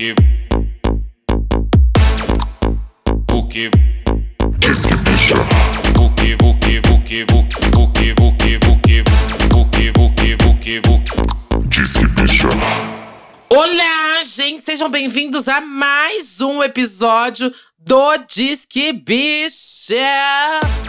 que o que o que o que o que o que o que o que o que o que o Olá, gente, sejam bem-vindos a mais um episódio do Disque Bicha,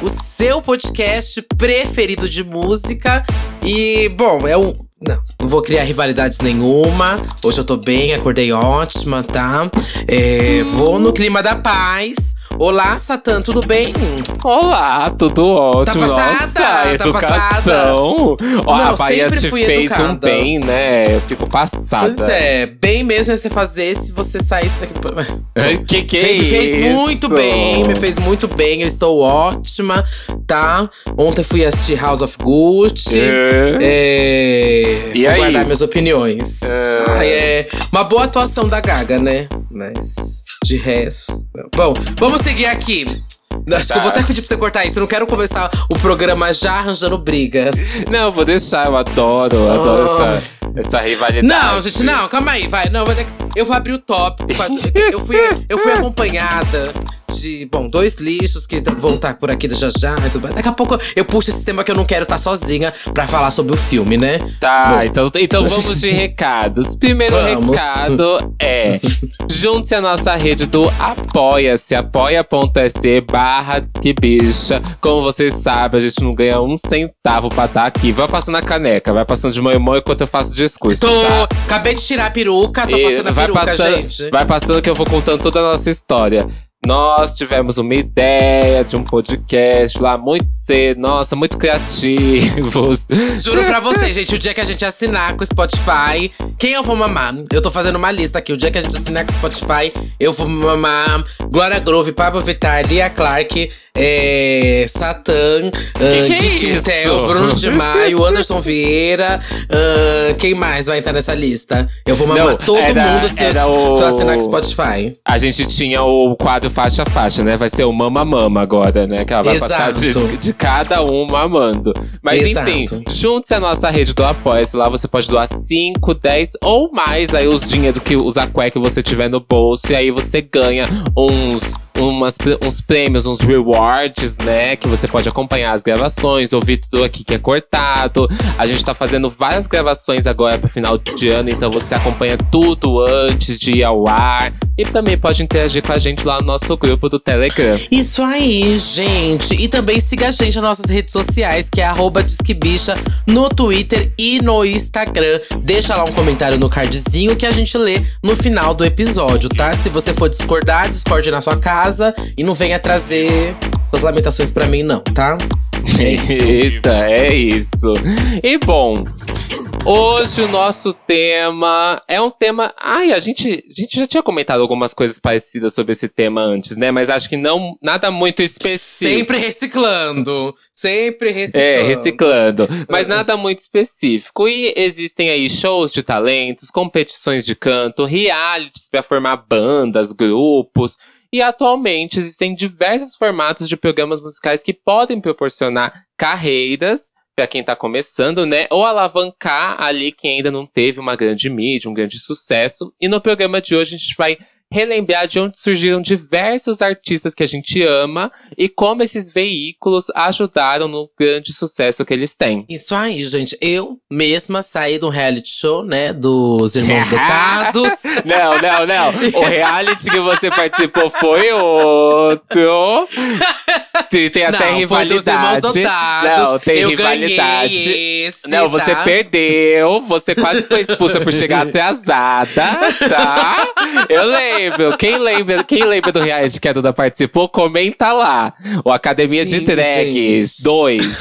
o seu podcast preferido de música. E, bom, é um. Não, não vou criar rivalidades nenhuma. Hoje eu tô bem, acordei ótima, tá? É, vou no clima da paz. Olá, Satã, tudo bem? Olá, tudo ótimo. Tá passada? Nossa, Tá educação. Ó, Não, a Bahia sempre te fui fez um educada. bem, né? Eu fico passada. Pois é, bem mesmo ia você fazer se você saísse daqui do Que que é me fez muito bem, me fez muito bem. Eu estou ótima, tá? Ontem fui assistir House of Gucci. É. É, E vou aí? guardar minhas opiniões. É. Ai, é uma boa atuação da Gaga, né? Mas de resto. Bom, vamos seguir aqui. Acho Tá. que eu vou até pedir pra você cortar isso. Eu não quero começar o programa já arranjando brigas. Não, vou deixar, eu adoro, eu adoro Ah. essa, essa rivalidade. Não, gente, não, calma aí, vai. Não, eu vou abrir o tópico. Eu fui, eu fui acompanhada de, bom, dois lixos que vão estar por aqui já já. Daqui a pouco eu puxo esse tema que eu não quero estar sozinha pra falar sobre o filme, né? Tá, Bom. então, então vamos de recados. Primeiro Vamos. recado é: junte-se à nossa rede do Apoia-se, apoia.se barra Disquebicha. Como vocês sabem, a gente não ganha um centavo pra estar aqui. Vai passando a caneca, vai passando de mão em mão enquanto eu faço o discurso. Tô. tá? Acabei de tirar a peruca, tô E passando a vai peruca, passando, gente. Vai passando que eu vou contando toda a nossa história. Nós tivemos uma ideia de um podcast lá muito cedo, nossa, muito criativos. Juro pra vocês, gente, o dia que a gente assinar com o Spotify, quem eu vou mamar? Eu tô fazendo uma lista aqui. O dia que a gente assinar com o Spotify, eu vou mamar Glória Groove, Pablo Vittar, Lia Clark, é, Satã, uh, que é Gui isso? Tintel, Bruno de Maio, Anderson Vieira. ah, quem mais vai entrar nessa lista? Eu vou mamar Não, todo era- mundo se eu, o- se eu assinar com o Spotify. A gente tinha o quadro faixa a faixa, né? Vai ser o Mama Mama agora, né? Que ela vai passar Exato. de, de cada um mamando. Mas Exato. enfim, junte-se à nossa rede do Apoia-se. Lá você pode doar 5, 10 ou mais aí os dinheiro que os aqué que você tiver no bolso. E aí você ganha uns, umas, uns prêmios, uns rewards, né? Que você pode acompanhar as gravações, ouvir tudo aqui que é cortado. A gente tá fazendo várias gravações agora pro final de ano, então você acompanha tudo antes de ir ao ar. E também pode interagir com a gente lá no nosso grupo do Telegram. Isso aí, gente. E também siga a gente nas nossas redes sociais, que é arroba Disquebicha, no Twitter e no Instagram. Deixa lá um comentário no cardzinho que a gente lê no final do episódio, tá? Se você for discordar, discorde na sua casa e não venha trazer suas lamentações pra mim, não, tá? É isso. Eita, é isso. E bom, hoje o nosso tema é um tema. Ai, a gente, a gente já tinha comentado algumas coisas parecidas sobre esse tema antes, né? Mas acho que não nada muito específico. Sempre reciclando. Sempre reciclando. É, reciclando. Mas nada muito específico. E existem aí shows de talentos, competições de canto, realities para formar bandas, grupos. E atualmente existem diversos formatos de programas musicais que podem proporcionar carreiras para quem tá começando, né? Ou alavancar ali quem ainda não teve uma grande mídia, um grande sucesso. E no programa de hoje a gente vai relembrar de onde surgiram diversos artistas que a gente ama e como esses veículos ajudaram no grande sucesso que eles têm. Isso aí, gente. Eu mesma saí do reality show, né? Dos Irmãos Dotados. Não, não, não. O reality que você participou foi outro. Tem, tem até Não, Irmãos rivalidade. Não, tem eu rivalidade. Esse, Não, você tá? perdeu. Você quase foi expulsa por chegar atrasada, tá? Eu lembro. Quem lembra, quem lembra do reality que a Duda participou, comenta lá. O Academia de Sim, Drags gente. 2.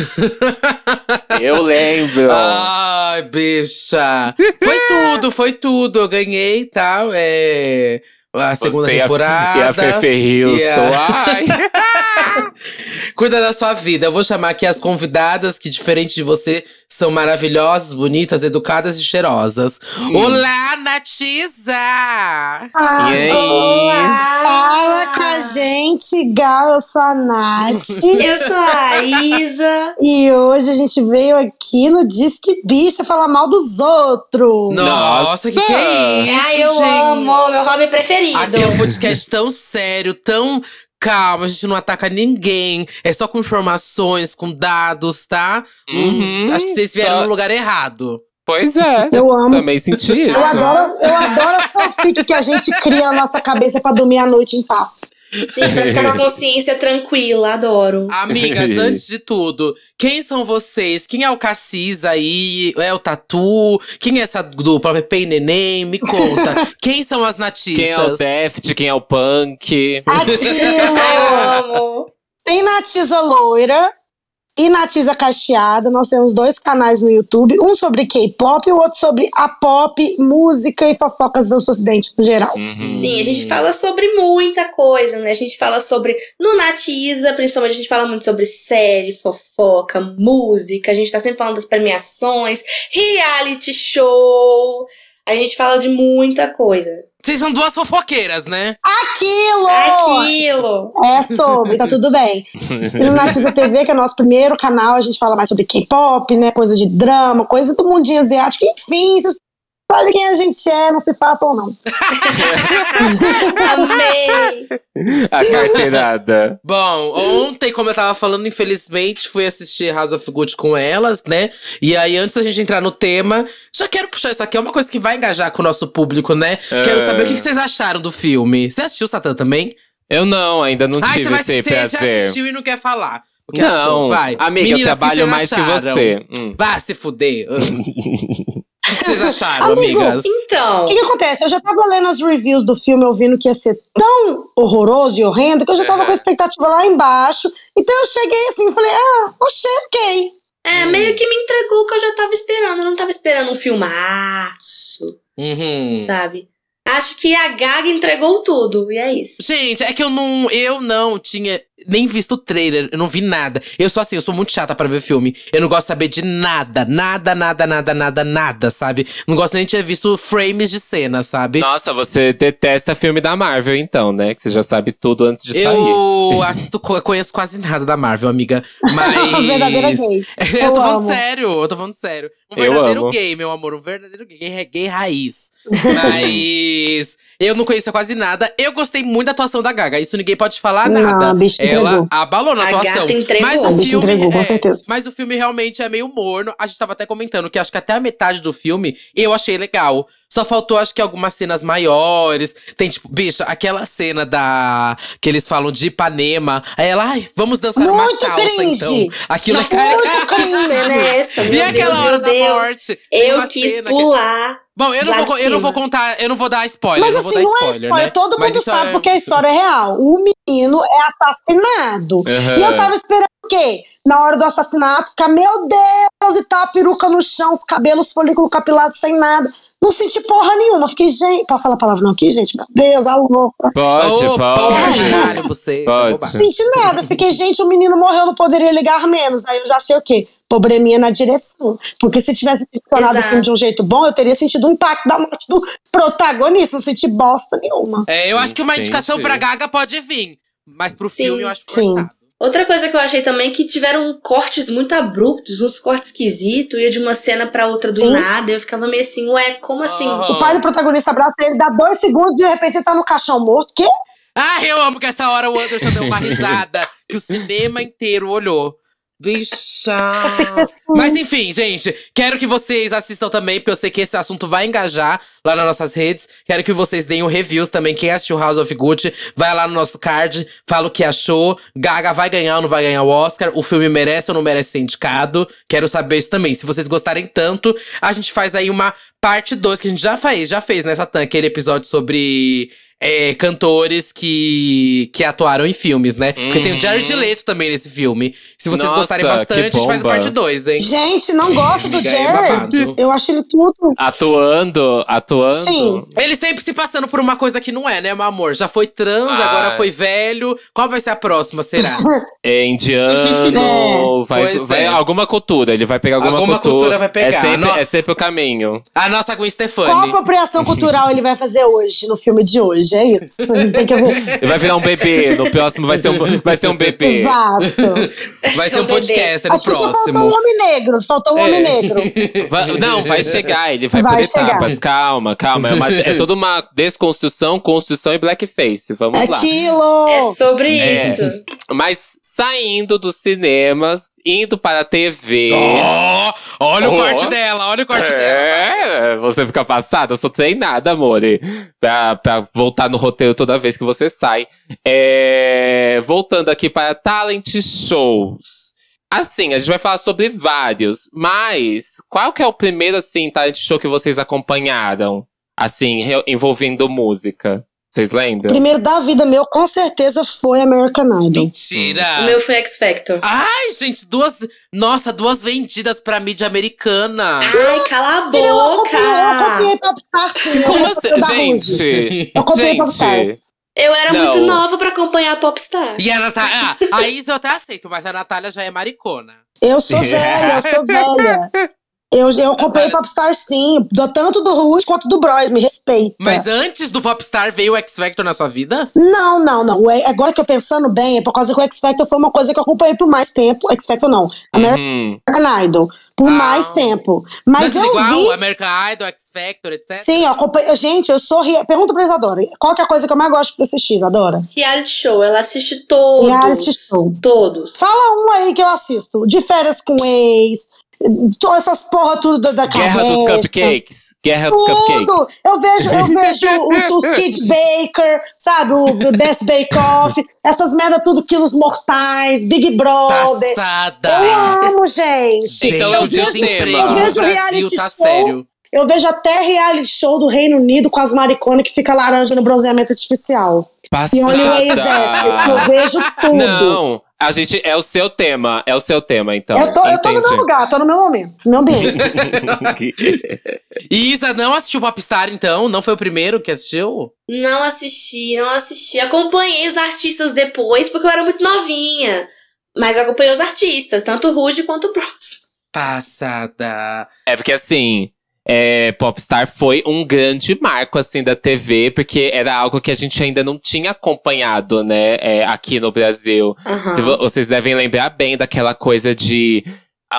Eu lembro. Ai, bicha. Foi tudo, foi tudo. Eu ganhei, tá? É, a segunda Você e a- temporada. E a Fefe Houston. A- Ai. Cuida da sua vida. Eu vou chamar aqui as convidadas que, diferente de você, são maravilhosas, bonitas, educadas e cheirosas. Olá, Natisa! E aí? Fala com a gente, Gal, eu sou a Nath. Eu sou a Isa. e hoje a gente veio aqui no Disque Bicha falar mal dos outros. Nossa, que que é isso, Ai, eu gente? amo, meu hobby preferido. Aqui é um podcast tão sério, tão calmo, a gente não ataca ninguém. É só com informações, com dados, tá? Hum, Uhum, acho que vocês vieram só- no lugar errado. Pois é. Eu amo. Também senti isso. Eu adoro, eu adoro as fanfic que a gente cria na nossa cabeça pra dormir à noite em paz. Sim, pra ficar com a consciência tranquila, adoro. Amigas, antes de tudo, quem são vocês? Quem é o Cassis aí? É o Tatu? Quem é essa dupla? Pepe e Neném? Me conta. quem são as natistas? Quem é o Deft, quem é o Punk. Aquilo! Eu amo. Tem Natiza Loira e Natiza Cacheada. Nós temos dois canais no YouTube, um sobre K-pop e o outro sobre a pop, música e fofocas do ocidente no geral. Uhum. Sim, a gente fala sobre muita coisa, né? A gente fala sobre. No Natiza, principalmente, a gente fala muito sobre série, fofoca, música. A gente tá sempre falando das premiações, reality show. A gente fala de muita coisa. Vocês são duas fofoqueiras, né? Aquilo! Aquilo! É sobre, tá tudo bem. E no Natiza TV, que é o nosso primeiro canal, a gente fala mais sobre K-pop, né? Coisa de drama, coisa do mundinho asiático. Enfim, vocês sabem quem a gente é, não se façam não. Amei! A carteirada. Bom, ontem, como eu tava falando, infelizmente, fui assistir House of Good com elas, né? E aí, antes da gente entrar no tema, já quero puxar isso aqui. É uma coisa que vai engajar com o nosso público, né? É. Quero saber o que que vocês acharam do filme. Você assistiu, Satã, também? Eu não, ainda não Ai, tive você vai esse você já prazer. assistiu e não quer falar. O que Não, achou? Vai. amiga, Meninas, eu que trabalho vocês mais que acharam? você. Hum. Vá se fuder. O que vocês acharam, Amigo, amigas? Então. O que, que acontece? Eu já tava lendo as reviews do filme, ouvindo que ia ser tão horroroso e horrendo, que eu já tava com a expectativa lá embaixo. Então eu cheguei assim e falei, ah, oxê, ok. É, meio que me entregou o que eu já tava esperando. Eu não tava esperando um filmaço, Uhum. sabe? Acho que a Gaga entregou tudo, e é isso. Gente, é que eu não, eu não tinha nem visto o trailer, eu não vi nada. Eu sou assim, eu sou muito chata pra ver filme. Eu não gosto de saber de nada, nada, nada, nada, nada, nada, sabe? Não gosto nem de ter visto frames de cena, sabe? Nossa, você detesta filme da Marvel, então, né? Que você já sabe tudo antes de sair. Eu assisto, co- conheço quase nada da Marvel, amiga. Mas. Verdadeira gay. eu Eu tô falando amo. sério, eu tô falando sério. Um Eu verdadeiro gay, meu amor. Um verdadeiro gay, gay, gay raiz. Mas. Eu não conheço quase nada. Eu gostei muito da atuação da Gaga. Isso ninguém pode falar Não, nada. a bicha Ela entregou. abalou na A atuação. gata entregou. Mas o filme. entregou, com é, certeza. Mas o filme realmente é meio morno. A gente tava até comentando que acho que até a metade do filme eu achei legal. Só faltou, acho que, algumas cenas maiores. Tem, tipo, bicho, aquela cena da. que eles falam de Ipanema. Aí ela, ai, vamos dançar uma Muito salsa, cringe. então. Aquilo Nossa, é muito cringe. Nessa, meu E aquela Deus, hora meu da Deus. morte? Eu uma quis cena que- pular. Bom, eu não, vou, eu não vou contar, eu não vou dar spoiler. Mas não vou assim, não é spoiler, spoiler, né? todo mundo sabe é- porque a história é real. O menino é assassinado. Aham. E eu tava esperando o quê? Na hora do assassinato, ficar, meu Deus, e tá a peruca no chão, os cabelos, folículo capilado, sem nada. Não senti porra nenhuma. Fiquei, gente. Pode falar palavrão aqui, gente? Meu Deus, a louca. Pode, Ô, pode. porra, caralho, você. Pode. bobagem. Senti nada. Fiquei, gente, o menino morreu, não poderia ligar menos. Aí eu já achei o quê? Probleminha na direção. Porque se tivesse funcionado o filme de um jeito bom, eu teria sentido o impacto da morte do protagonista. Não senti bosta nenhuma. É, eu acho que uma Entendi. indicação pra Gaga pode vir. Mas pro Sim. filme eu acho Sim. forçado. Outra coisa que eu achei também é que tiveram cortes muito abruptos, uns cortes esquisitos, ia de uma cena pra outra do Sim. nada. Eu ficava meio assim, ué, como assim? Aham. O pai do protagonista abraça ele, dá dois segundos e de repente ele tá no caixão morto. Quê? Ah, eu amo que essa hora o Anderson deu uma risada que o cinema inteiro olhou. Bicha. Mas enfim, gente, quero que vocês assistam também, porque eu sei que esse assunto vai engajar lá nas nossas redes. Quero que vocês deem o reviews também. Quem assistiu House of Gucci, vai lá no nosso card, fala o que achou. Gaga vai ganhar ou não vai ganhar o Oscar? O filme merece ou não merece ser indicado? Quero saber isso também. Se vocês gostarem tanto, a gente faz aí uma parte 2, que a gente já fez, já fez nessa tan aquele episódio sobre é, cantores que, que atuaram em filmes, né? Porque tem o Jared Uhum. Leto também nesse filme. Se vocês Nossa, gostarem bastante, a gente faz parte 2, hein? Gente, não gosto do Jared. Eu acho ele tudo. Atuando, atuando. Sim. Ele sempre se passando por uma coisa que não é, né, meu amor? Já foi trans, Ah. agora foi velho. Qual vai ser a próxima, será? É indiano, É. vai, Pois vai é. alguma cultura, ele vai pegar alguma, Alguma cultura vai pegar. É sempre, No- é sempre o caminho. a nossa Gwen Stefani. Qual apropriação cultural ele vai fazer hoje, no filme de hoje? É isso. Tem que ver. Ele vai virar um bebê, no próximo vai ser um, vai ser um bebê. Exato. Vai ser um Bebê. podcaster no Acho que só faltou um próximo. homem negro. Faltou um É. homem negro. Vai- não, vai chegar, ele vai, Vai por chegar. etapas. Calma, calma. É, uma- é toda uma desconstrução, construção e blackface. Vamos lá. Aquilo! É sobre É. isso. Mas saindo dos cinemas, indo para a TV. Ó, olha o Ó. corte dela, olha o corte dela. É, você fica passada, eu sou treinada, amor, pra, pra voltar no roteiro toda vez que você sai. É, voltando aqui para talent shows. Assim, a gente vai falar sobre vários, mas qual que é o primeiro, assim, talent show que vocês acompanharam? Assim, envolvendo música. Vocês lembram? Primeiro da vida meu, com certeza, foi American Idol. Mentira. O meu foi X Factor. Ai, gente, duas. Nossa, duas vendidas pra mídia americana. Ai, cala a Filho, eu copiei, eu boca! copiei Popstar, sim. Eu Como assim? Gente, Eu copiei. Popstar. Eu era Não. muito nova pra acompanhar a Popstar. E a Natália. Ah, a Isa eu até aceito, mas a Natália já é maricona. Eu sou velha, eu sou velha. Eu, eu comprei Popstar sim, do, tanto do Ruge quanto do Bros, me respeita. Mas antes do Popstar veio o X Factor na sua vida? Não, não, não. Agora que eu pensando bem, é por causa que o X Factor foi uma coisa que eu acompanhei por mais tempo. X Factor não, American Uhum. Idol. Por Ah. mais tempo. Mas, Mas eu igual vi. American Idol, X Factor, etc. Sim, eu acompanhei. Gente, eu sou. Pergunta pra Isadora. Qual que é a coisa que eu mais gosto de assistir, Isadora? Reality show, ela assiste todos. Reality show. Todos. Fala um aí que eu assisto. De férias com ex. Todas essas porra tudo da, Guerra dos. Cupcakes. Guerra dos Tudo! Cupcakes. Eu vejo, eu vejo os, os Kid Baker, sabe? O The Best Bake Off, essas merda tudo, Quilos Mortais, Big Brother. Passada. Eu amo, gente. Então, o eu vejo- desemprego eu vejo reality tá show. sério. Eu vejo até reality show do Reino Unido com as mariconas que fica laranja no bronzeamento artificial. E Only Way is Essex. Eu vejo tudo. Não, a gente é o seu tema, é o seu tema, então. eu, tô, eu tô no meu lugar, tô no meu momento, no meu ambiente. E Isa não assistiu Popstar, então? Não foi o primeiro que assistiu? Não assisti, não assisti. Acompanhei os artistas depois, porque eu era muito novinha. Mas acompanhei os artistas, tanto o Ruge quanto o Bros. Passada. É porque assim, é, Popstar foi um grande marco assim da TV, porque era algo que a gente ainda não tinha acompanhado, né, é, aqui no Brasil. Vo- vocês devem lembrar bem daquela coisa de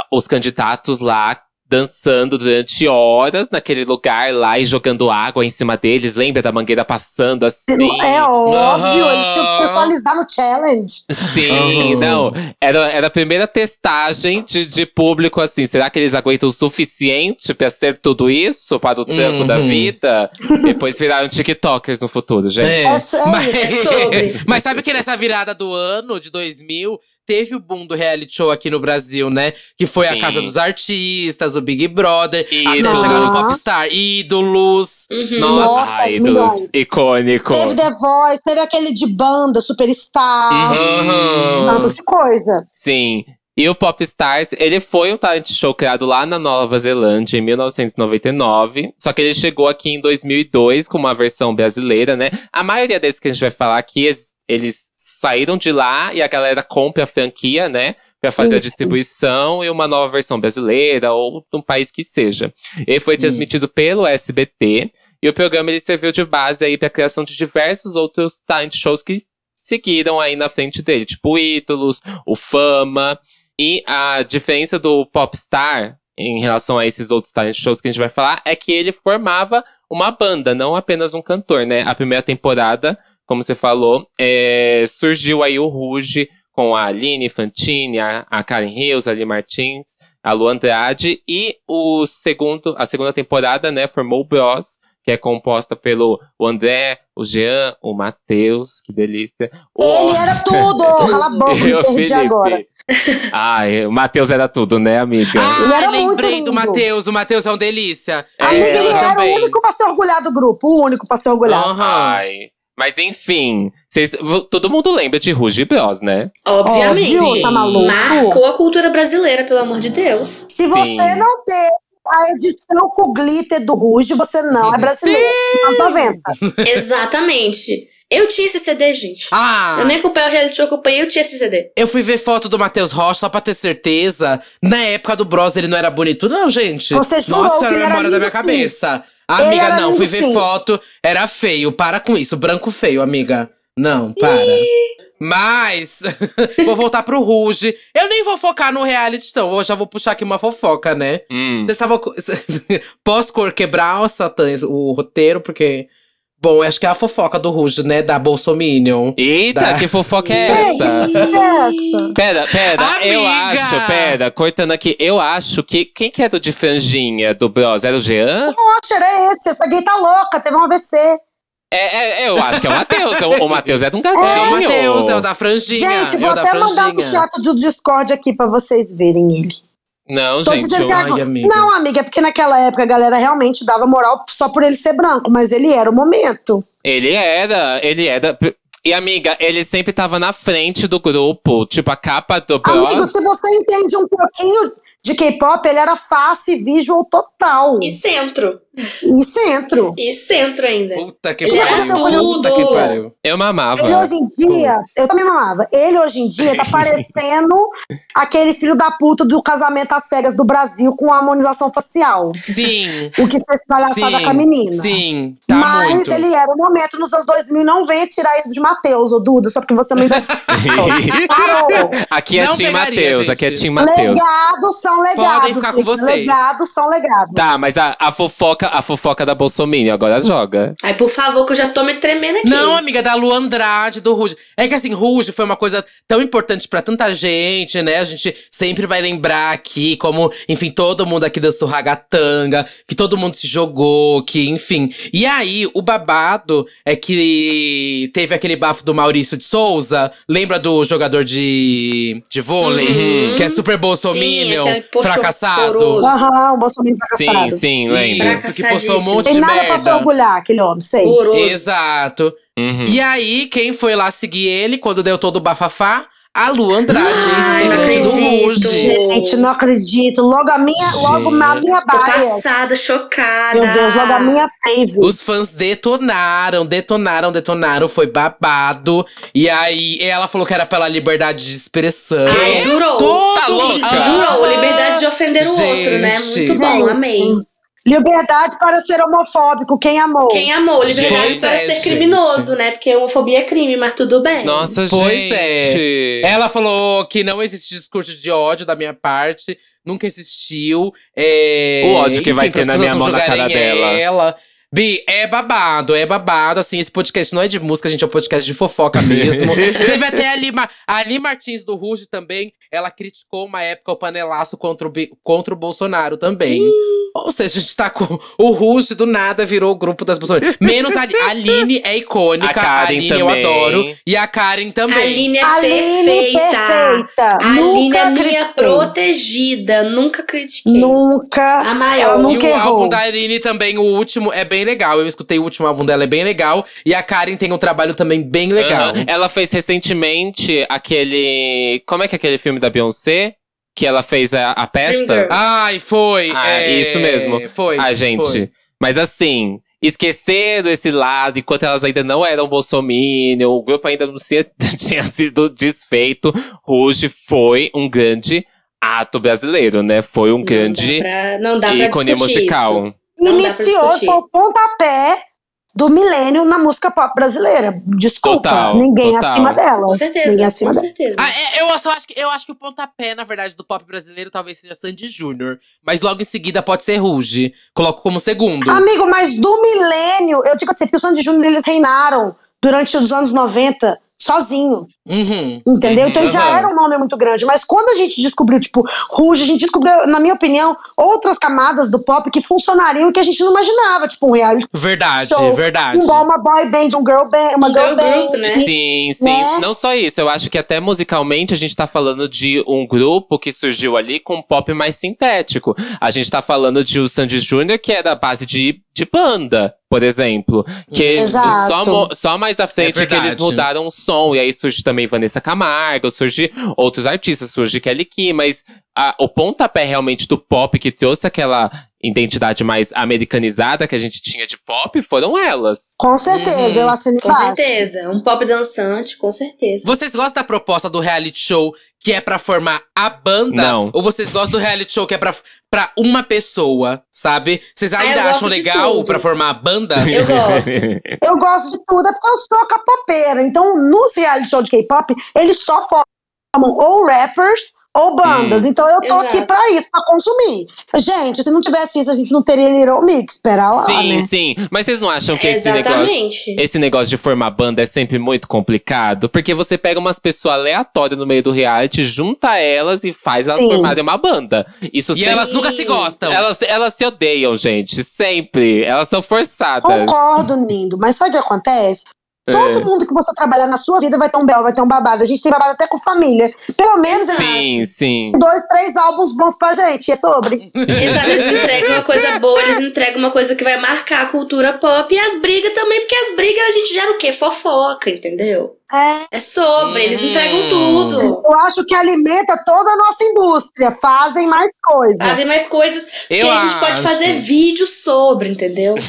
os candidatos lá dançando durante horas naquele lugar lá e jogando água em cima deles. Lembra da mangueira passando assim? É óbvio, Aham. eles tinham que pessoalizar no challenge. Sim, Aham. não. Era, era a primeira testagem de, de público, assim. Será que eles aguentam o suficiente pra ser tudo isso para o da Uhum. vida? Depois viraram TikTokers no futuro, gente. É. É isso, é mas. É sobre. mas sabe que nessa virada do ano, de 2000, teve o boom do reality show aqui no Brasil, né? Que foi Sim. a Casa dos Artistas, o Big Brother, até Ídolos. chegar no Nossa. Popstar. Ídolos. Uhum. Nossa. Nossa, milhões. dos icônico. Teve The Voice, teve aquele de banda, Superstar, Uhum. tanto de coisa. Sim. E o Popstars, ele foi um talent show criado lá na Nova Zelândia em 1999. Só que ele chegou aqui em 2002 com uma versão brasileira, né? A maioria desses que a gente vai falar aqui, eles, saíram de lá e a galera compra a franquia, né? Pra fazer Isso. a distribuição e uma nova versão brasileira ou num país que seja. Ele foi transmitido pelo SBT. E o programa ele serviu de base aí para a criação de diversos outros talent shows que seguiram aí na frente dele, tipo Ídolos, o Fama. E a diferença do Popstar em relação a esses outros talent shows que a gente vai falar é que ele formava uma banda, não apenas um cantor, né? A primeira temporada, como você falou, é, surgiu aí o Ruge com a Aline Fantini, a, a Karen Hills, a Ali Martins, a Lu Andrade e o segundo, a segunda temporada, né, formou o Bros, que é composta pelo o André, o Jean, o Matheus, que delícia. O Ele era tudo! Cala a boca, me perdi agora. Ai, o Matheus era tudo, né, amiga? Ele era Ah, muito lembrei do lindo. Matheus. O Matheus é um delícia. É, Amiga, ele era também. o único pra se orgulhar do grupo, o único pra se orgulhar. Aham. Ai. Mas enfim, vocês- v- todo mundo lembra de Ruge Bros, né? Obviamente. Óbvio, tá maluco? Marcou a cultura brasileira, pelo amor de Deus. Se você Sim. não ter a edição com glitter do Ruge, você não é brasileiro. Não tá vendo? Exatamente. Eu tinha esse CD, gente. Ah! Eu nem acompanhei o reality show, eu acompanhei, eu tinha esse CD. Eu fui ver foto do Matheus Rocha só pra ter certeza. Na época do Bros ele não era bonito, não, gente. Você jurou Nossa, que era memória da minha sim. cabeça. Amiga, não, fui ver sim. foto, era feio. Para com isso, branco feio, amiga. Não, para. Mas, vou voltar pro Ruge. Eu nem vou focar no reality, não. Eu já vou puxar aqui uma fofoca, né? Hum. Vocês estavam. Posso cor quebrar, Satãs, o roteiro, porque. Bom, acho que é a fofoca do Ruge, né? Da Bolsominion. Eita, Tá. que fofoca é essa? que essa? Pera, pera, eu Amiga! acho, pera, cortando aqui, eu acho que. Quem que era o de franjinha do Bros? Era o Jean? Poxa, era esse. Essa gay tá louca, teve um AVC. É, é, eu acho que é o Matheus. O, o Matheus é de um gatinho. É o Matheus, é o da franjinha. Gente, é vou da até mandar franjinha. chat do Discord aqui pra vocês verem ele. Não, Tô gente. dizendo que eu- Ai, amiga. Não, amiga, é porque naquela época a galera realmente dava moral só por ele ser branco, mas ele era o momento. Ele era, ele era. E amiga, ele sempre tava na frente do grupo. Tipo, a capa do Bros. Amigo, se você entende um pouquinho de K-pop, ele era face visual total. E centro. E centro. E centro ainda. Puta que Ele pariu. tudo. Puta que pariu. Eu mamava. Ele hoje em dia, eu também mamava. Ele hoje em dia tá parecendo aquele filho da puta do casamento às cegas do Brasil com a harmonização facial. Sim. O que fez palhaçada sim, com a menina. Sim, tá Mas muito. ele era o momento nos anos 2000. Não venha tirar isso de Matheus, ô Duda, só porque você não investiu. Parou. aqui é Não Tim Matheus, aqui é Tim Matheus. Legados são legados. Podem ficar com vocês. Legados são legados. Tá, mas a, a fofoca, a fofoca da Bolsominion agora joga. Ai, por favor, que eu já tô me tremendo aqui. Não, amiga, da Lu Andrade, do Ruge. É que assim, Ruge foi uma coisa tão importante pra tanta gente, né? A gente sempre vai lembrar aqui como, enfim, todo mundo aqui dançou ragatanga, que todo mundo se jogou, que, enfim. E aí, o babado é que teve aquele bafo do Maurício de Souza. Lembra do jogador de, de vôlei? Uhum. Que é super bolsominion, Sim, poxa fracassado. Aham, o Bolsonaro Sim, fracassado. sim, lembro. Isso, que postou um monte Tem de nada pra se merda. orgulhar, aquele homem, sei. Horroroso. Exato. Uhum. E aí, quem foi lá seguir ele quando deu todo o bafafá? A Lu Andrade, Ai, não ex-integrante do. Gente, não acredito. Logo a minha, logo a minha Tô baia. passada, chocada. Meu Deus, logo a minha fave. Os fãs detonaram, detonaram, detonaram, foi babado. E aí, ela falou que era pela liberdade de expressão. Ai, jurou. Todo Tá louca? Jurou, liberdade de ofender o Gente. outro, né? Muito bom, Gente, amei. Liberdade para ser homofóbico, quem amou? Quem amou, liberdade Pois para é, ser gente. criminoso, né? Porque homofobia é crime, mas tudo bem. Nossa, Pois gente. Ela falou que não existe discurso de ódio da minha parte. Nunca existiu. É, O ódio que vai ter na minha mão na cara dela. Ela. Bi, é babado, é babado. Assim, esse podcast não é de música, gente, é um podcast de fofoca mesmo. Teve até a Ali, Ma- a Ali Martins do Ruge também. Ela criticou uma época o panelaço contra o, contra o Bolsonaro também. Ou seja, a gente tá com. O Ruge do nada virou o grupo das Bolsonaro. Menos a, a Aline é icônica. A Karen Aline também. eu adoro. E a Karen também. A Aline é Aline perfeita. perfeita. A Aline Nunca é minha protegida. Nunca critiquei. Nunca. A maior. Ela E nunca o errou. álbum da Aline também, o último, é bem legal. Eu escutei o último álbum dela, é bem legal. E a Karen tem um trabalho também bem legal. Aham. Ela fez recentemente aquele. Como é que é aquele filme da Beyoncé? Que ela fez a, a peça? Ai, foi. Ah, é, isso mesmo. Foi. Ah, gente. foi. Mas assim, esqueceram esse lado, enquanto elas ainda não eram bolsominion, o grupo ainda não tinha, tinha sido desfeito. Ruge foi um grande ato brasileiro, né? Foi um Não grande dá pra, não dá ícone musical. isso. Iniciou, foi o pontapé do milênio na música pop brasileira. Desculpa, Total, ninguém total. acima dela. Com certeza, Ninguém com acima dela. certeza. Ah, é, eu só acho que eu acho que o pontapé, na verdade, do pop brasileiro talvez seja Sandy Júnior. Mas logo em seguida pode ser Ruge. Coloco como segundo. Amigo, mas do milênio, eu digo assim, porque o Sandy Júnior eles reinaram durante os anos 90 sozinhos. Uhum. Entendeu? Então ele já era um nome muito grande. Mas quando a gente descobriu, tipo, Ruge, a gente descobriu, na minha opinião, outras camadas do pop que funcionariam e que a gente não imaginava. Tipo, um reality Verdade, show. verdade. Igual uma boy band, um girl band, uma Um girl, girl band. group, né? Sim, sim. Né? Não só isso, eu acho que até musicalmente a gente tá falando de um grupo que surgiu ali com um pop mais sintético. A gente tá falando de o Sandy Júnior, que é da base de, de banda, por exemplo. Que Exato. só, só mais à frente É que eles mudaram o som. E aí surge também Vanessa Camargo, surge outros artistas, surge Kelly Key, mas a- o pontapé realmente do pop que trouxe aquela identidade mais americanizada que a gente tinha de pop foram elas. Com certeza, Uhum. eu assino Com embaixo. certeza. Um pop dançante, com certeza. Vocês gostam da proposta do reality show que é pra formar a banda? Não. Ou vocês gostam do reality show que é pra, pra uma pessoa, sabe? Vocês ainda Ah, acham legal pra formar a banda? Eu gosto. Eu gosto de tudo, é porque eu sou capopeira. Então, nos reality show de K-pop, eles só formam ou rappers ou bandas. Então, eu tô aqui Exato. pra isso, pra consumir. Gente, se não tivesse isso, a gente não teria Little Mix. Espera lá, sim, né? sim. Mas vocês não acham que esse negócio. Esse negócio de formar banda é sempre muito complicado, porque você pega umas pessoas aleatórias no meio do reality, junta elas e faz elas Sim. formarem uma banda. Isso E sempre- elas nunca se gostam. elas, elas se odeiam, gente. Sempre. Elas são forçadas. Concordo, lindo. Mas sabe o que acontece? É. Todo mundo que você trabalhar na sua vida vai ter um bel, vai ter um babado. A gente tem babado até com família. Pelo menos Sim, sim. dois, três álbuns bons pra gente. É sobre. Exato, eles entregam uma coisa boa, eles entregam uma coisa que vai marcar a cultura pop. E as brigas também, porque as brigas a gente gera o quê? Fofoca, entendeu? É, É sobre, eles Hum. entregam tudo. eu acho que alimenta toda a nossa indústria. Fazem mais coisas. Fazem mais coisas que Eu a gente pode fazer vídeo sobre, entendeu?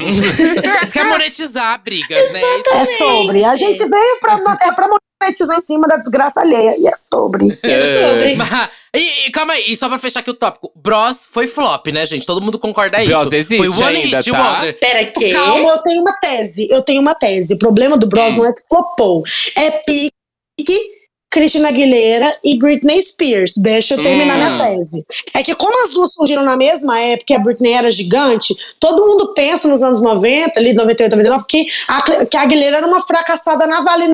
Eles querem monetizar brigas, né? Isso- É sobre. A gente veio pra, é pra monetizar em cima da desgraça alheia. E é sobre. É sobre. Mas- e, e calma aí, e só pra fechar aqui o tópico. Bros foi flop, né, gente? Todo mundo concorda isso. Bros existe foi One ainda, Hit tá? Wonder. Pera que? Calma, eu tenho uma tese. Eu tenho uma tese. O problema do Bros não é que flopou. É pique Christina Aguilera e Britney Spears. Deixa eu terminar Hum. minha tese. É que como as duas surgiram na mesma época, e a Britney era gigante, todo mundo pensa nos anos 90, ali 98, 99, que a, que a Aguilera era uma fracassada na Vale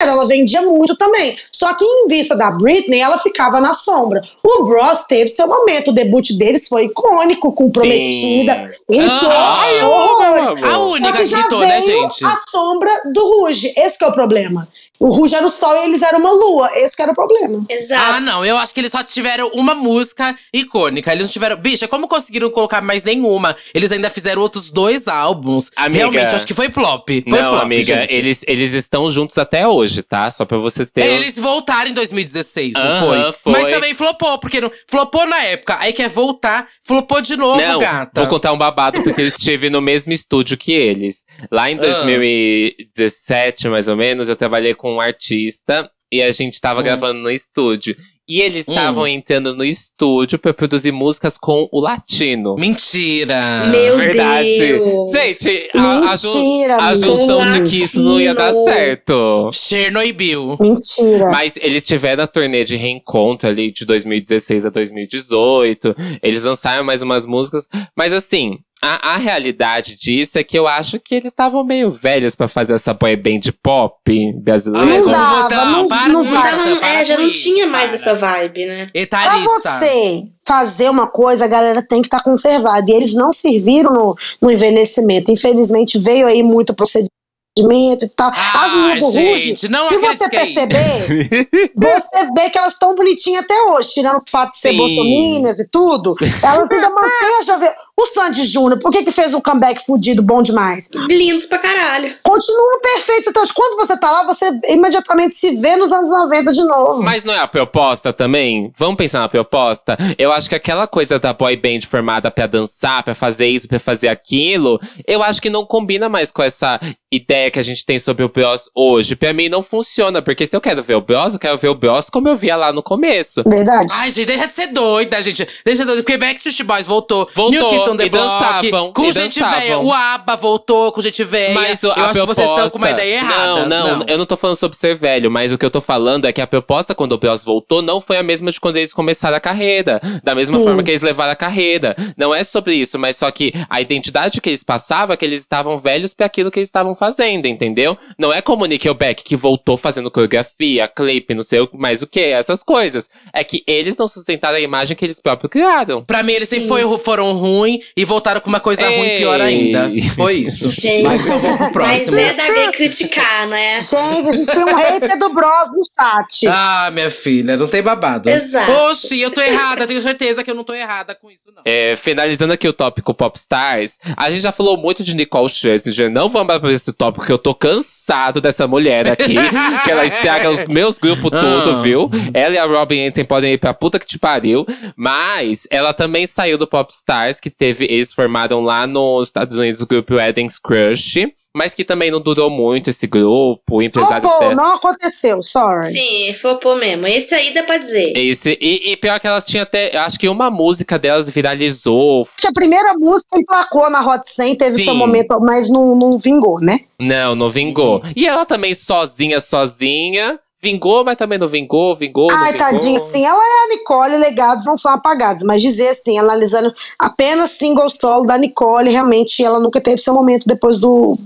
ela vendia muito também. Só que em vista da Britney, ela ficava na sombra. O Bros teve seu momento. O debut deles foi icônico, com Prometida. Então, Ah. A única que que já hitou, né, veio gente? a sombra do Ruge. Esse que é o problema. O Ruge era o sol e eles eram uma lua. Esse que era o problema. Exato. Ah, não, eu acho que eles só tiveram uma música icônica. Eles não tiveram. Bicha, como conseguiram colocar mais nenhuma? Eles ainda fizeram outros dois álbuns. Amiga. Realmente, acho que foi flop. Foi Não, flop, amiga, gente. eles, eles estão juntos até hoje, tá? Só pra você ter. Eles voltaram em 2016, não Aham, foi? foi. Mas também flopou, porque não, flopou na época. Aí quer voltar, flopou de novo, Não, gata. vou contar um babado, porque eu estive no mesmo estúdio que eles. Lá em Ah. 2017, mais ou menos, eu trabalhei com um artista e a gente tava Hum. gravando no estúdio. E eles Hum. estavam entrando no estúdio pra produzir músicas com o latino. Mentira. Meu Verdade. Deus. Gente, a, a, a junção de que isso não ia dar certo. Chernobyl. Mentira. Mas eles tiveram a turnê de reencontro ali de 2016 a 2018. Eles lançaram mais umas músicas. Mas assim, a, a realidade disso é que eu acho que eles estavam meio velhos pra fazer essa boy band pop brasileira. Não dava, não- para não com dava. para é, já não tinha mais para. essa vibe, né? Pra Etarista. você fazer uma coisa, a galera tem que estar conservada. E eles não serviram no, no envelhecimento. Infelizmente, veio aí muito procedimento e tal. As Ai, meninas do Ruge, não se você perceber, você vê que elas estão bonitinhas até hoje, tirando o fato de ser Sim. bolsominions e tudo. Elas ainda mantêm a jovem. O Sandy Júnior, por que, que fez um comeback fudido bom demais? Lindos pra caralho. Continua perfeito. Então, quando você tá lá, você imediatamente se vê nos anos 90 de novo. Mas não é a proposta também? Vamos pensar na proposta? Eu acho que aquela coisa da boy band formada pra dançar, pra fazer isso, pra fazer aquilo, eu acho que não combina mais com essa ideia que a gente tem sobre o Bros hoje. Pra mim não funciona, porque se eu quero ver o Bros, eu quero ver o Bros como eu via lá no começo. Verdade? Ai, gente, deixa de ser doida, gente. Deixa de ser doida. Porque Backstreet Boys voltou. Voltou, New Kids on the e Block. dançavam, com e gente dançavam. velha. O ABBA voltou com gente velha. Mas o- Eu a acho proposta... que vocês estão com uma ideia errada. Não, não, eu não tô falando sobre ser velho, mas o que eu tô falando é que a proposta quando o Bros voltou não foi a mesma de quando eles começaram a carreira. Da mesma Sim. forma que eles levaram a carreira. Não é sobre isso, mas só que a identidade que eles passavam é que eles estavam velhos pra aquilo que eles estavam fazendo, entendeu? Não é como o Nickelback que voltou fazendo coreografia, clipe, não sei o- mais o que, essas coisas. É que eles não sustentaram a imagem que eles próprios criaram. Pra mim, eles Sim. sempre foram ruins ruim e voltaram com uma coisa ruim pior ainda. Ei. Foi isso. Gente, Mas vamos pro mas próximo. é da gay criticar, né? Gente, a gente tem um hater do Bros no chat. Ah, minha filha, não tem babado. Exato. Oxi, eu tô errada, tenho certeza que eu não tô errada com isso, não. É, finalizando aqui o tópico Popstars, a gente já falou muito de Nicole Scherzinger. Não vamos para esse tópico, porque eu tô cansado dessa mulher aqui. que ela estraga os meus grupos Ah. todos, viu? Ela e a Robin Antin podem ir pra puta que te pariu. Mas ela também saiu do Popstars, que teve. Eles formaram lá nos Estados Unidos o grupo Weddings Crush. Mas que também não durou muito esse grupo. O empresário Flopou, não aconteceu, sorry. Sim, flopou mesmo. Esse aí dá pra dizer. Esse, e, e pior que elas tinham até. Acho que uma música delas viralizou. Acho que a primeira música emplacou na Hot 100, teve Sim. seu momento, mas não, não vingou, né? Não, não vingou. E ela também sozinha, sozinha. Vingou, mas também não vingou, vingou. não Ai, tadinha, sim, ela é a Nicole, legados não são apagados. Mas dizer assim, analisando apenas single solo da Nicole, realmente ela nunca teve seu momento depois do,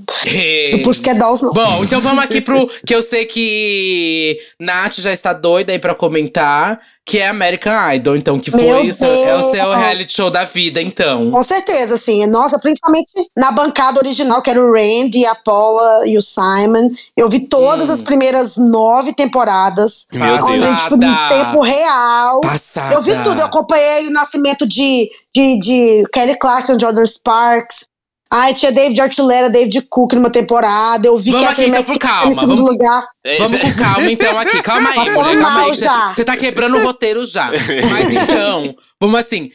do Pussycat Dolls, não. Bom, então vamos aqui pro que eu sei que Nath já está doida aí pra comentar, que é American Idol, então que foi Meu o seu, é o seu reality show da vida, então. Com certeza, assim. Nossa, principalmente na bancada original, que era o Randy, a Paula e o Simon. Eu vi todas Hum. as primeiras nove temporadas. Meu Passada. Deus. Tipo, em tempo real. Passada. Eu vi tudo. Eu acompanhei o nascimento de, de, de Kelly Clarkson, Jordan Sparks. Ai, tinha David Archuleta, David Cook numa temporada. Eu vi Vamos Catherine aqui, então, por calma, em segundo vamos- lugar. Vamos com calma, então, aqui. Calma aí, Passou mulher. Calma aí. Você, já. você tá quebrando o roteiro já. Mas então, vamos assim.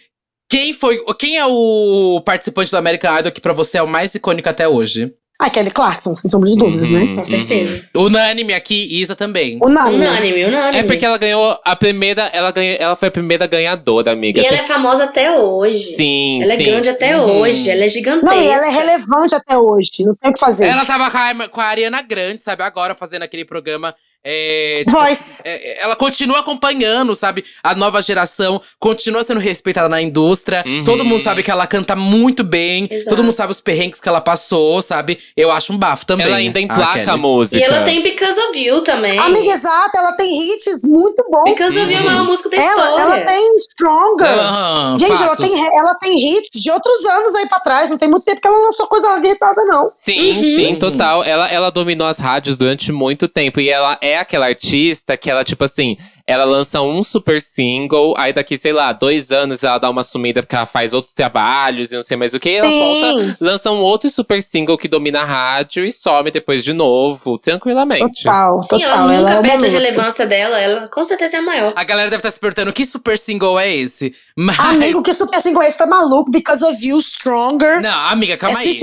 Quem foi. Quem é o participante do American Idol que pra você é o mais icônico até hoje? Ai, Kelly Clarkson, sem sombra de dúvidas, Uhum. né? Com certeza. Unânime aqui, Isa também. Unânime. Unânime, unânime. É porque ela ganhou a primeira. Ela, ganhou, ela foi a primeira ganhadora, amiga. E ela é famosa até hoje. Sim, Ela é sim. grande até Uhum. hoje. Ela é gigantesca. Não, e ela é relevante até hoje. Não tem o que fazer. Ela tava com a, com a Ariana Grande, sabe? Agora fazendo aquele programa. É, tipo, Voice. é, ela continua acompanhando, sabe? A nova geração continua sendo respeitada na indústria. Uhum. Todo mundo sabe que ela canta muito bem. Exato. Todo mundo sabe os perrengues que ela passou, sabe? Eu acho um bafo também. Ela ainda a emplaca a Kelly. música. E ela tem Because of You também. Amiga, exato, ela tem hits muito bons. Because of You é a maior música da Ela, história. ela tem Stronger. Aham, Gente, ela tem, ela tem hits de outros anos aí pra trás. Não tem muito tempo que ela lançou coisa irritada, não. Sim, Uhum. sim, total. Ela, ela dominou as rádios durante muito tempo. E ela é aquela artista que ela, tipo assim, ela lança um super single, aí daqui, sei lá, dois anos ela dá uma sumida porque ela faz outros trabalhos e não sei mais o que. E ela Sim. volta, lança um outro super single que domina a rádio e some depois de novo, tranquilamente. Total, Sim, total. ela nunca é o perde a momento. relevância dela. Ela com certeza é a maior. A galera deve estar se perguntando que super single é esse. Mas. Amigo, que super single esse tá maluco. Because of You, Stronger. Não, amiga, calma é aí.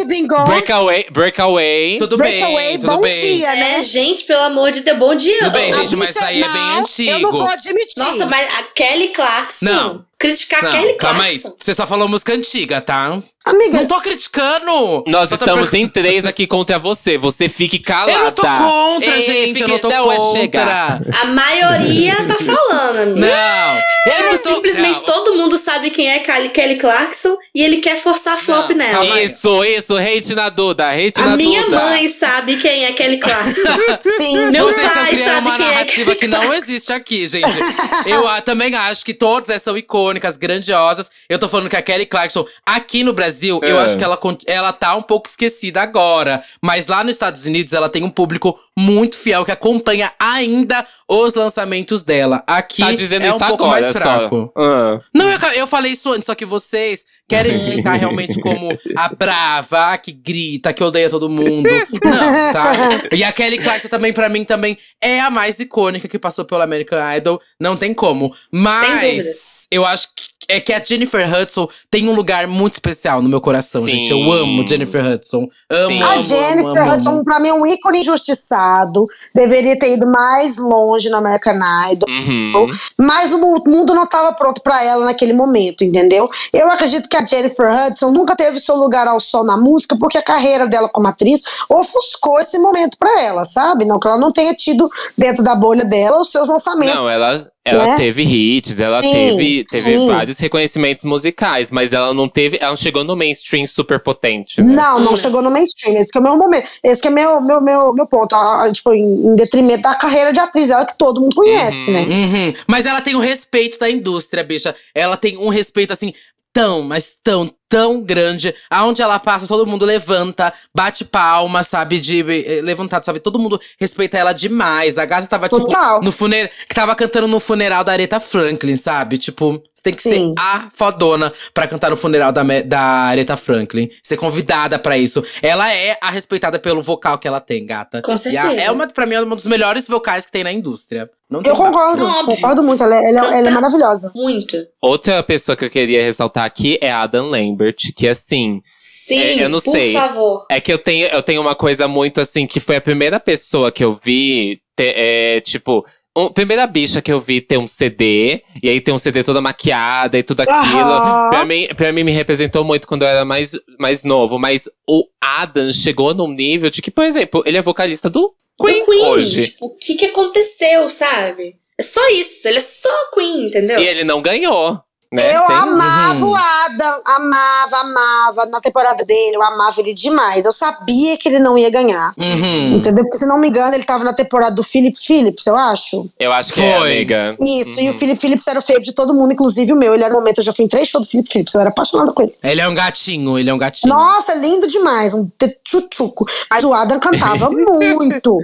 Breakaway, Breakaway. Tudo Breakaway, bem, tudo bom bem. dia, né? É, gente, pelo amor de Deus, bom dia. Tudo bem, A gente, mas aí é bem antigo. Eu não vou admitir. Nossa, mas a Kelly Clarkson. Não. Criticar Não, a Kelly calma aí. Clarkson. Você só falou música antiga, tá? Amiga, Não tô criticando. Nós estamos per- em três aqui contra você. Você fique calada. Eu não tô contra, Ei, gente. fique- Eu não tô não é contra. chegar. A maioria tá falando, amigo. Não. Eu Tipo, não tô- simplesmente não. todo mundo sabe quem é Kelly, Clarkson e ele quer forçar flop Não, nela. Isso, isso, hate na Duda, hate A na minha Duda. mãe sabe quem é Kelly Clarkson. sim. Meu Vocês estão pai criando sabe uma quem é narrativa que não existe aqui, gente. Eu ah, também acho que todas essas são icônicas, grandiosas. Eu tô falando que a Kelly Clarkson, aqui no Brasil, eu É. acho que ela, ela tá um pouco esquecida agora. Mas lá nos Estados Unidos, ela tem um público muito fiel que acompanha ainda os lançamentos dela. Aqui Tá dizendo é um pouco agora, mais só. fraco. Ah. Não, eu, eu falei isso antes, só que vocês querem me pintar realmente como a brava, que grita, que odeia todo mundo. Não, tá? E a Kelly Clarkson também, pra mim, também é a mais icônica que passou pelo American Idol. Não tem como. Mas eu acho que é que a Jennifer Hudson tem um lugar muito especial no meu coração, Sim. gente. Eu amo Jennifer Hudson. Amo, Sim. amo, A Jennifer amo, Hudson, amo. pra mim, é um ícone injustiçado. Deveria ter ido mais longe no American Idol. Uhum. Mas o mu- mundo não estava pronto para ela naquele momento, entendeu? Eu acredito que a Jennifer Hudson nunca teve seu lugar ao sol na música, porque a carreira dela como atriz ofuscou esse momento para ela, sabe? Não que ela não tenha tido dentro da bolha dela os seus lançamentos. Não, ela, ela Né? teve hits, ela Sim, teve, teve sim. vários reconhecimentos musicais, mas ela não teve. Ela não chegou no mainstream super potente. Né? Não, não chegou no mainstream. Esse que é o meu momento. Esse que é meu, meu, meu, meu ponto. Tipo, em, detrimento da carreira de atriz dela, que todo mundo conhece, né? Uhum. Mas ela tem o respeito da indústria, bicha. Ela tem um respeito, assim, tão, mas tão, tão grande. Aonde ela passa, todo mundo levanta, bate palma, sabe? De eh, levantado, sabe? Todo mundo respeita ela demais. A gata tava, tipo, Total. no funeral. Que tava cantando no funeral da Aretha Franklin, sabe? Tipo, você tem que Sim. ser a fodona pra cantar no funeral da, da Aretha Franklin. Ser convidada pra isso. Ela é a respeitada pelo vocal que ela tem, gata. Com E a- certeza. é uma, pra mim, é um dos melhores vocais que tem na indústria. Não tem Eu concordo, Não, concordo muito. Ela, é- ela, é- ela é maravilhosa. Muito. Outra pessoa que eu queria ressaltar aqui é a Adam Lambert, que assim, Sim, É, eu não por sei. favor. É que eu tenho, eu tenho uma coisa muito assim, que foi a primeira pessoa que eu vi, ter, é, tipo, a primeira bicha que eu vi ter um CD, e aí tem um CD toda maquiada e tudo aquilo. Aham. Pra mim, pra mim me representou muito quando eu era mais, mais novo, mas o Adam chegou num nível de que, por exemplo, ele é vocalista do Queen, Do Queen, hoje. tipo, o que que aconteceu, sabe? É só isso, ele é só Queen, entendeu? E ele não ganhou. Né? Eu Tem- amava o Adam, amava, amava. Na temporada dele, eu amava ele demais. Eu sabia que ele não ia ganhar. Uhum. Entendeu? Porque se não me engano, ele tava na temporada do Philip Phillips, eu acho. Eu acho que é, Foi. amiga. Isso, Uhum. e o Philip Phillips era o favorite de todo mundo, inclusive o meu. Ele era no momento, eu já fui em três shows do Philip Phillips, eu era apaixonada com ele. Ele é um gatinho, ele é um gatinho. Nossa, lindo demais, um tchutchuco. Mas o Adam cantava muito.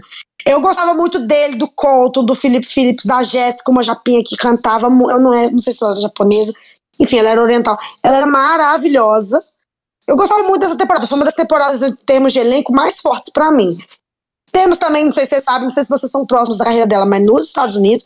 Eu gostava muito dele, do Colton, do Philip Phillips, da Jéssica, uma japinha que cantava. Eu não, é, não sei se ela era japonesa. Enfim, ela era oriental. Ela era maravilhosa. Eu gostava muito dessa temporada. Foi uma das temporadas, em termos de elenco, mais fortes pra mim. Temos também, não sei se vocês sabem, não sei se vocês são próximos da carreira dela, mas nos Estados Unidos,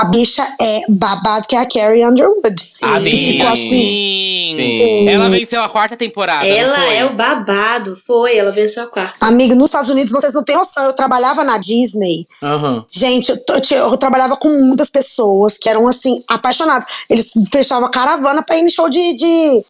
a bicha é babado, que é a Carrie Underwood. Que sim, ficou assim. sim. Sim. Ela venceu a quarta temporada. Ela é o babado, foi, ela venceu a quarta. Amiga, nos Estados Unidos, vocês não têm noção. Eu trabalhava na Disney. Aham. Gente, eu, eu eu trabalhava com muitas pessoas que eram, assim, apaixonadas. Eles fechavam a caravana pra ir no show de, de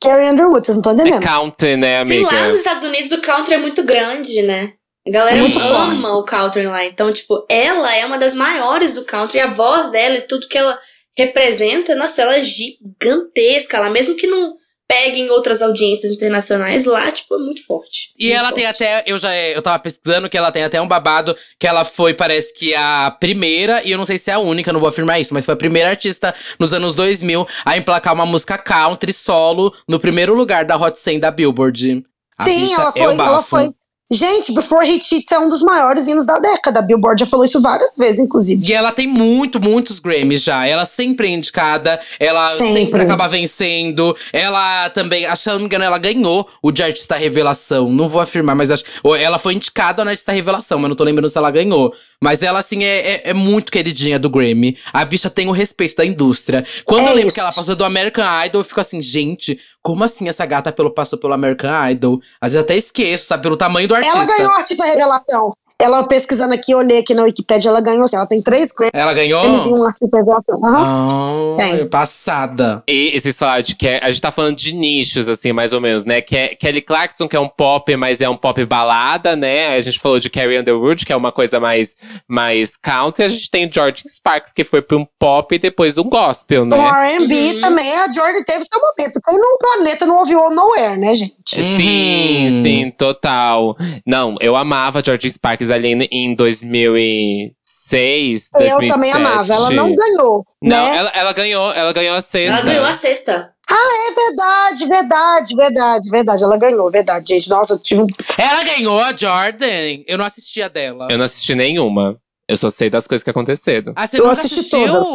Carrie Underwood, vocês não estão É entendendo? country, né, Sim, amiga? lá nos Estados Unidos o country é muito grande, né? A galera É muito ama forte. o country lá. Então, tipo, ela é uma das maiores do country. A voz dela e tudo que ela representa, nossa, ela é gigantesca lá. Mesmo que não pegue em outras audiências internacionais, lá, tipo, é muito forte. E Muito ela tem forte. até, eu já eu tava pesquisando que ela tem até um babado que ela foi, parece que a primeira, e eu não sei se é a única, não vou afirmar isso, mas foi a primeira artista nos anos 2000 a emplacar uma música country solo no primeiro lugar da Hot 100 da Billboard. A Sim, ela é foi, o ela foi. Gente, Before He Cheats é um dos maiores hinos da década. A Billboard já falou isso várias vezes, inclusive. E ela tem muito, muitos Grammys já. Ela sempre é indicada, ela sempre, Sempre. acaba vencendo. Ela também, acho que não me engano, ela ganhou o de Artista Revelação. Não vou afirmar, mas acho. Ela foi indicada no Artista Revelação, mas não tô lembrando se ela ganhou. Mas ela, assim, é, é, é muito queridinha do Grammy. A bicha tem o respeito da indústria. Quando É eu lembro isso. que ela passou do American Idol, eu fico assim, gente, como assim essa gata pelo, passou pelo American Idol? Às vezes até esqueço, sabe? Pelo tamanho do artista. Ela ganhou artista revelação. Ela pesquisando aqui, eu olhei aqui na Wikipedia, ela ganhou assim. Ela tem três Ela ganhou? Grammys e um artista revelação. Ah, Tem. passada. E, e vocês falaram de que a gente tá falando de nichos, assim, mais ou menos, né? Que é Kelly Clarkson, que é um pop, mas é um pop balada, né? A gente falou de Carrie Underwood, que é uma coisa mais, mais country. A gente tem George Sparks, que foi pra um pop e depois um gospel, né? O R&B Uhum. também, a Jordan teve seu momento. Quem no planeta não ouviu Nowhere, né, gente? Sim, Uhum. sim, total. Não, eu amava George Sparks ali em 2006, Eu 2007. também amava. Ela não ganhou, Não, né? ela, ela ganhou, ela ganhou a sexta. Ela ganhou a sexta. É verdade, verdade, verdade, verdade. Ela ganhou, verdade, gente. Nossa, eu tive um. Ela ganhou a Jordan. Eu não assistia dela. Eu não assisti nenhuma. Eu só sei das coisas que aconteceram. Ah, você Eu assisti assistiu? todas.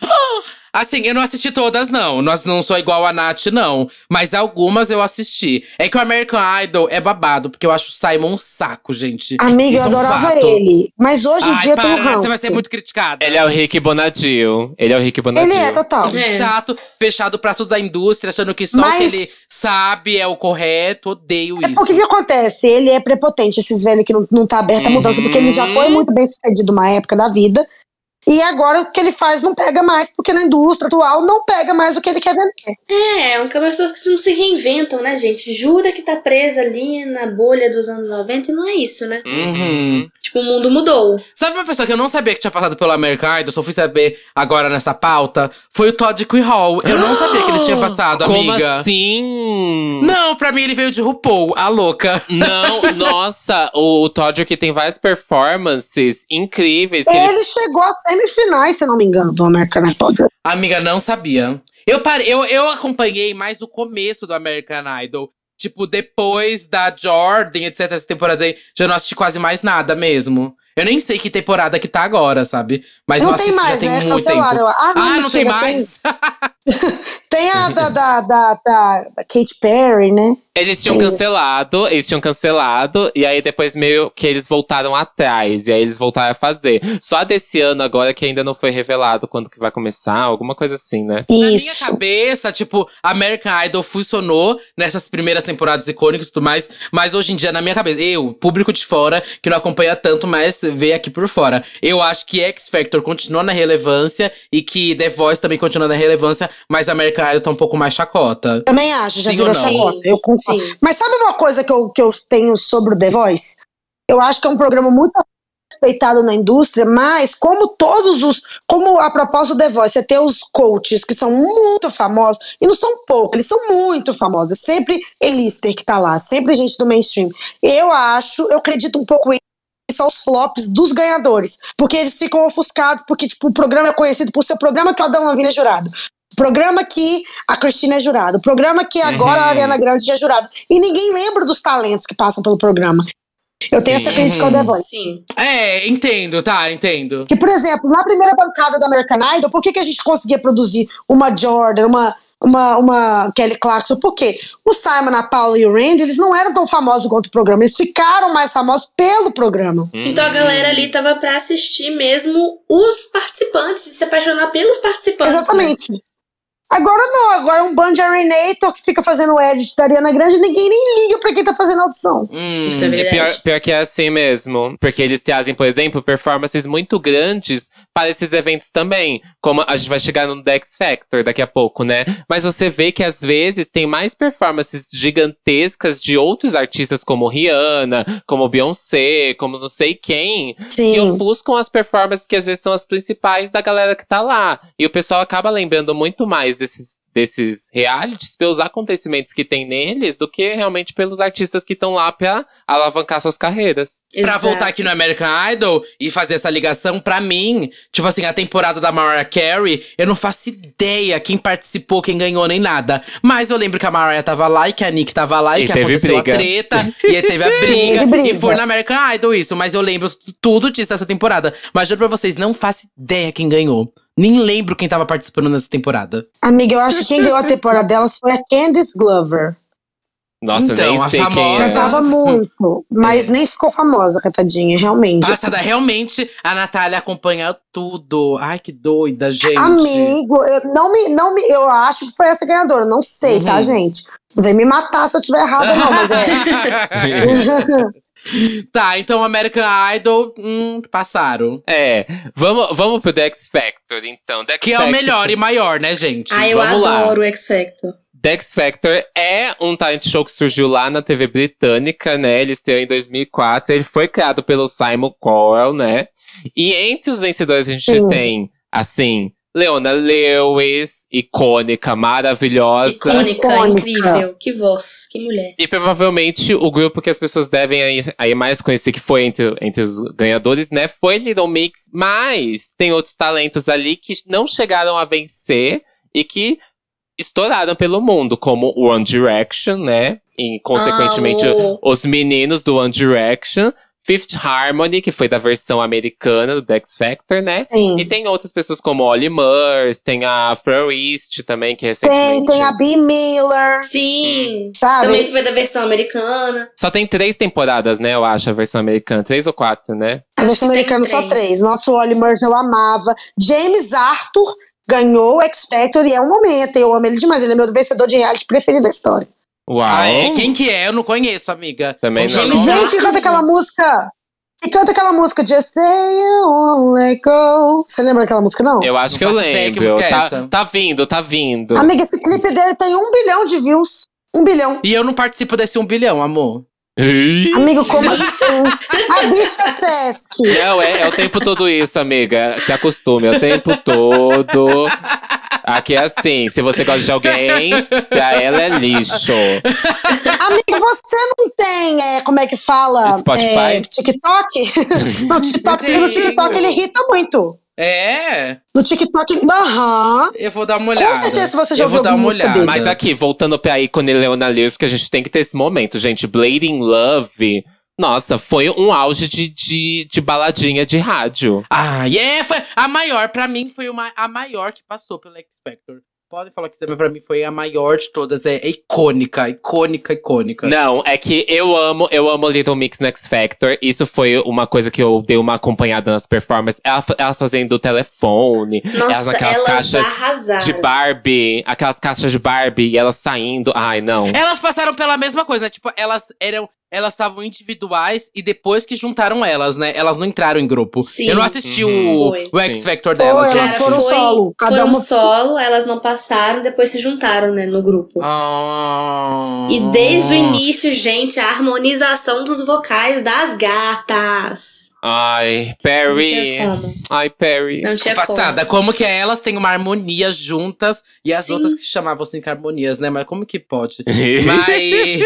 Assim, eu não assisti todas, não. Nós não sou igual a Nath, não. Mas algumas eu assisti. É que o American Idol é babado, porque eu acho o Simon um saco, gente. Amiga, eu é adorava fato. ele. Mas hoje em Ai, dia eu tenho ranço. você vai ser muito criticada. Ele é o Rick Bonadio. Ele é o Rick Bonadio. Ele é, total. É. Chato, fechado pra tudo da indústria, achando que só o Mas- que ele sabe é o correto. Odeio É isso. porque o que acontece? Ele é prepotente, esses velhos que não, não tá aberto à Uhum. mudança, porque ele já foi muito bem sucedido uma época da vida. E agora o que ele faz não pega mais, porque na indústria atual não pega mais o que ele quer vender. É, um pessoas que não se reinventam, né, gente? Jura que tá presa ali na bolha dos anos 90 e não é isso, né? Uhum. Tipo, o mundo mudou. Sabe uma pessoa que eu não sabia que tinha passado pelo American Idol, só fui saber agora nessa pauta? Foi o Todd Hall. Eu não sabia que ele tinha passado, Como amiga. assim? Não, pra mim ele veio de RuPaul, a louca. Não, nossa, o, Todd aqui tem várias performances incríveis. Que ele... Ele chegou às semifinais, se não me engano, do American Idol. Amiga, não sabia. Eu, parei, eu, eu acompanhei mais o começo do American Idol. Tipo, depois da Jordan, etc, essa temporada aí, já não assisti quase mais nada mesmo. Eu nem sei que temporada que tá agora, sabe? Mas Não tem mais, tem né? muito Cancelaram. tempo. Ah, não, ah, não tem mais? Tem a da, da, da, da, da Katy Perry, né? Eles tinham cancelado, eles tinham cancelado, e aí depois meio que eles voltaram atrás, e aí eles voltaram a fazer. Só desse ano agora que ainda não foi revelado quando que vai começar, alguma coisa assim, né? Na minha Isso. cabeça, tipo, American Idol funcionou nessas primeiras temporadas icônicas e tudo mais. Mas hoje em dia, na minha cabeça, eu, público de fora, que não acompanha tanto, mas vê aqui por fora. Eu acho que X Factor continua na relevância e que The Voice também continua na relevância, mas American Idol tá um pouco mais chacota. Também acho, já Sim virou chacota. Eu. Sim. Mas sabe uma coisa que eu, que eu tenho sobre o The Voice? Eu acho que é um programa muito respeitado na indústria, mas como todos os. Como a proposta do The Voice é ter os coaches que são muito famosos, e não são poucos, eles são muito famosos. É sempre Elister que tá lá, sempre gente do mainstream. Eu acho, eu acredito um pouco isso aos flops dos ganhadores. Porque eles ficam ofuscados, porque, tipo, o programa é conhecido por ser o programa que o Adam Levine é jurado. Programa que a Cristina é jurado. O programa que agora a Uhum. Ariana Grande é jurado. E ninguém lembra dos talentos que passam pelo programa. Eu tenho Sim. essa crítica ao The Voice. Sim. É, entendo, tá, entendo. Que, por exemplo, na primeira bancada do American Idol, por que, que a gente conseguia produzir uma Jordan, uma, uma, uma Kelly Clarkson? Por quê? O Simon, a Paula e o Randy, eles não eram tão famosos quanto o programa. Eles ficaram mais famosos pelo programa. Então a galera ali tava pra assistir mesmo os participantes e se apaixonar pelos participantes. né? Agora não, agora é um band de Arenator que fica fazendo o edit da Ariana Grande e ninguém nem liga pra quem tá fazendo a audição. Hum. Isso é verdade. pior, pior que é assim mesmo. Porque eles trazem, por exemplo, performances muito grandes para esses eventos também. Como a gente vai chegar no Dex Factor daqui a pouco, né? Mas você vê que às vezes tem mais performances gigantescas de outros artistas como Rihanna, como Beyoncé, como não sei quem, que Sim. ofuscam as performances que às vezes são as principais da galera que tá lá. E o pessoal acaba lembrando muito mais desses, desses realities pelos acontecimentos que tem neles do que realmente pelos artistas que estão lá pra alavancar suas carreiras. Pra Exato. voltar aqui no American Idol e fazer essa ligação, pra mim, tipo assim, a temporada da Mariah Carey, eu não faço ideia quem participou, quem ganhou, nem nada. Mas eu lembro que a Mariah tava lá e que a Nick tava lá e, E que teve aconteceu briga. a treta. e aí teve a briga, Teve briga. E foi no American Idol isso. Mas eu lembro tudo disso dessa temporada. Mas juro pra vocês, não faço ideia quem ganhou. Nem lembro quem tava participando nessa temporada. Amiga, eu acho que quem ganhou a temporada delas foi a Candice Glover. Nossa, Então, nem a sei famosa- quem é. Cantava muito, mas nem ficou famosa, catadinha, realmente. Passada, realmente, a Natália acompanha tudo. Ai, que doida, gente. Amigo, eu não me, não me, eu acho que foi essa ganhadora, não sei, tá, Uhum. gente? Não vem me matar se eu estiver errada, não, mas é. tá, então American Idol, hum, passaram. É, vamos, vamos pro Dex Factor, então. Dex Que é o Factor- melhor e maior, né, gente? Ah, eu Vamos lá. adoro o X Factor. Dex Factor é um talent show que surgiu lá na TV britânica, né? Ele estreou em 2004. Ele foi criado pelo Simon Cowell, né? E entre os vencedores a gente Sim. tem, assim, Leona Lewis, icônica, maravilhosa. Icônica, Icônica. incrível. Que voz, que mulher. E provavelmente o grupo que as pessoas devem aí, aí mais conhecer, que foi entre, entre os ganhadores, né? Foi Little Mix, mas tem outros talentos ali que não chegaram a vencer e que estouraram pelo mundo, como One Direction, né? E consequentemente Amo. os meninos do One Direction. Fifth Harmony, que foi da versão americana do X Factor, né? E Sim. tem outras pessoas como Ollie Murs, tem a Fro East também, que Tem, recentemente... tem a B. Miller, Sim. sabe? Também foi da versão americana. Só tem três temporadas, né? Eu acho, a versão americana. Três ou quatro, né? A versão Tem americana só três. Nosso Oli Murs eu amava. James Arthur ganhou o X Factor e é um momento. Eu amo ele demais. Ele é meu vencedor de reality preferido da história. Uau! Ah, é? Quem que é? Eu não conheço, amiga. Também não. que é nome? Gente, que canta aquela música. Que canta aquela música Just Say You Won't Let Go. Você lembra daquela música, não? Eu acho Não que eu que lembro. música é tá, essa. tá vindo, tá vindo. Amiga, esse clipe dele tem um bilhão de views. Um bilhão. E eu não participo desse um bilhão, amor. Amigo, como assim? A bicha Sesc. Não, é, é o tempo todo isso, amiga. Se acostume, é o tempo todo. Aqui é assim, se você gosta de alguém, pra ela é lixo. Amigo, você não tem, é, como é que fala? Spotify? É, TikTok? não, TikTok, porque no. TikTok ele irrita muito. É, No TikTok, aham. eu vou dar uma olhada. Com certeza você já eu vou dar uma olhada. dele. Mas aqui, voltando pra ícone Leona Lewis, que a gente tem que ter esse momento, gente. Blade in Love, nossa, foi um auge de, de, de baladinha de rádio. Ah, e é, foi a maior, pra mim foi uma, a maior que passou pelo X Factor. Podem falar que também pra mim foi a maior de todas, é, é icônica, icônica, icônica. Não, é que eu amo, eu amo Little Mix no X Factor. Isso foi uma coisa que eu dei uma acompanhada nas performances. Elas, elas fazendo o telefone, elas Nossa, naquelas elas caixas arrasaram. de Barbie, aquelas caixas de Barbie e elas saindo. Ai, não. Elas passaram pela mesma coisa, né? Tipo, elas eram. Elas estavam individuais e depois que juntaram elas, né? Elas não entraram em grupo. Sim. Eu não assisti Uhum. o, Foi. o X Sim. Factor Foi, delas. elas gente. foram solo, cada foram uma- solo, elas não passaram, depois se juntaram, né, no grupo. Ah. E desde o início, gente, a harmonização dos vocais das gatas. Ai, Perry. como. Ai, Perry. Não tinha como. Passada, como que elas têm uma harmonia juntas e as Sim. outras que chamavam assim que harmonias, né? Mas como que pode? Mas.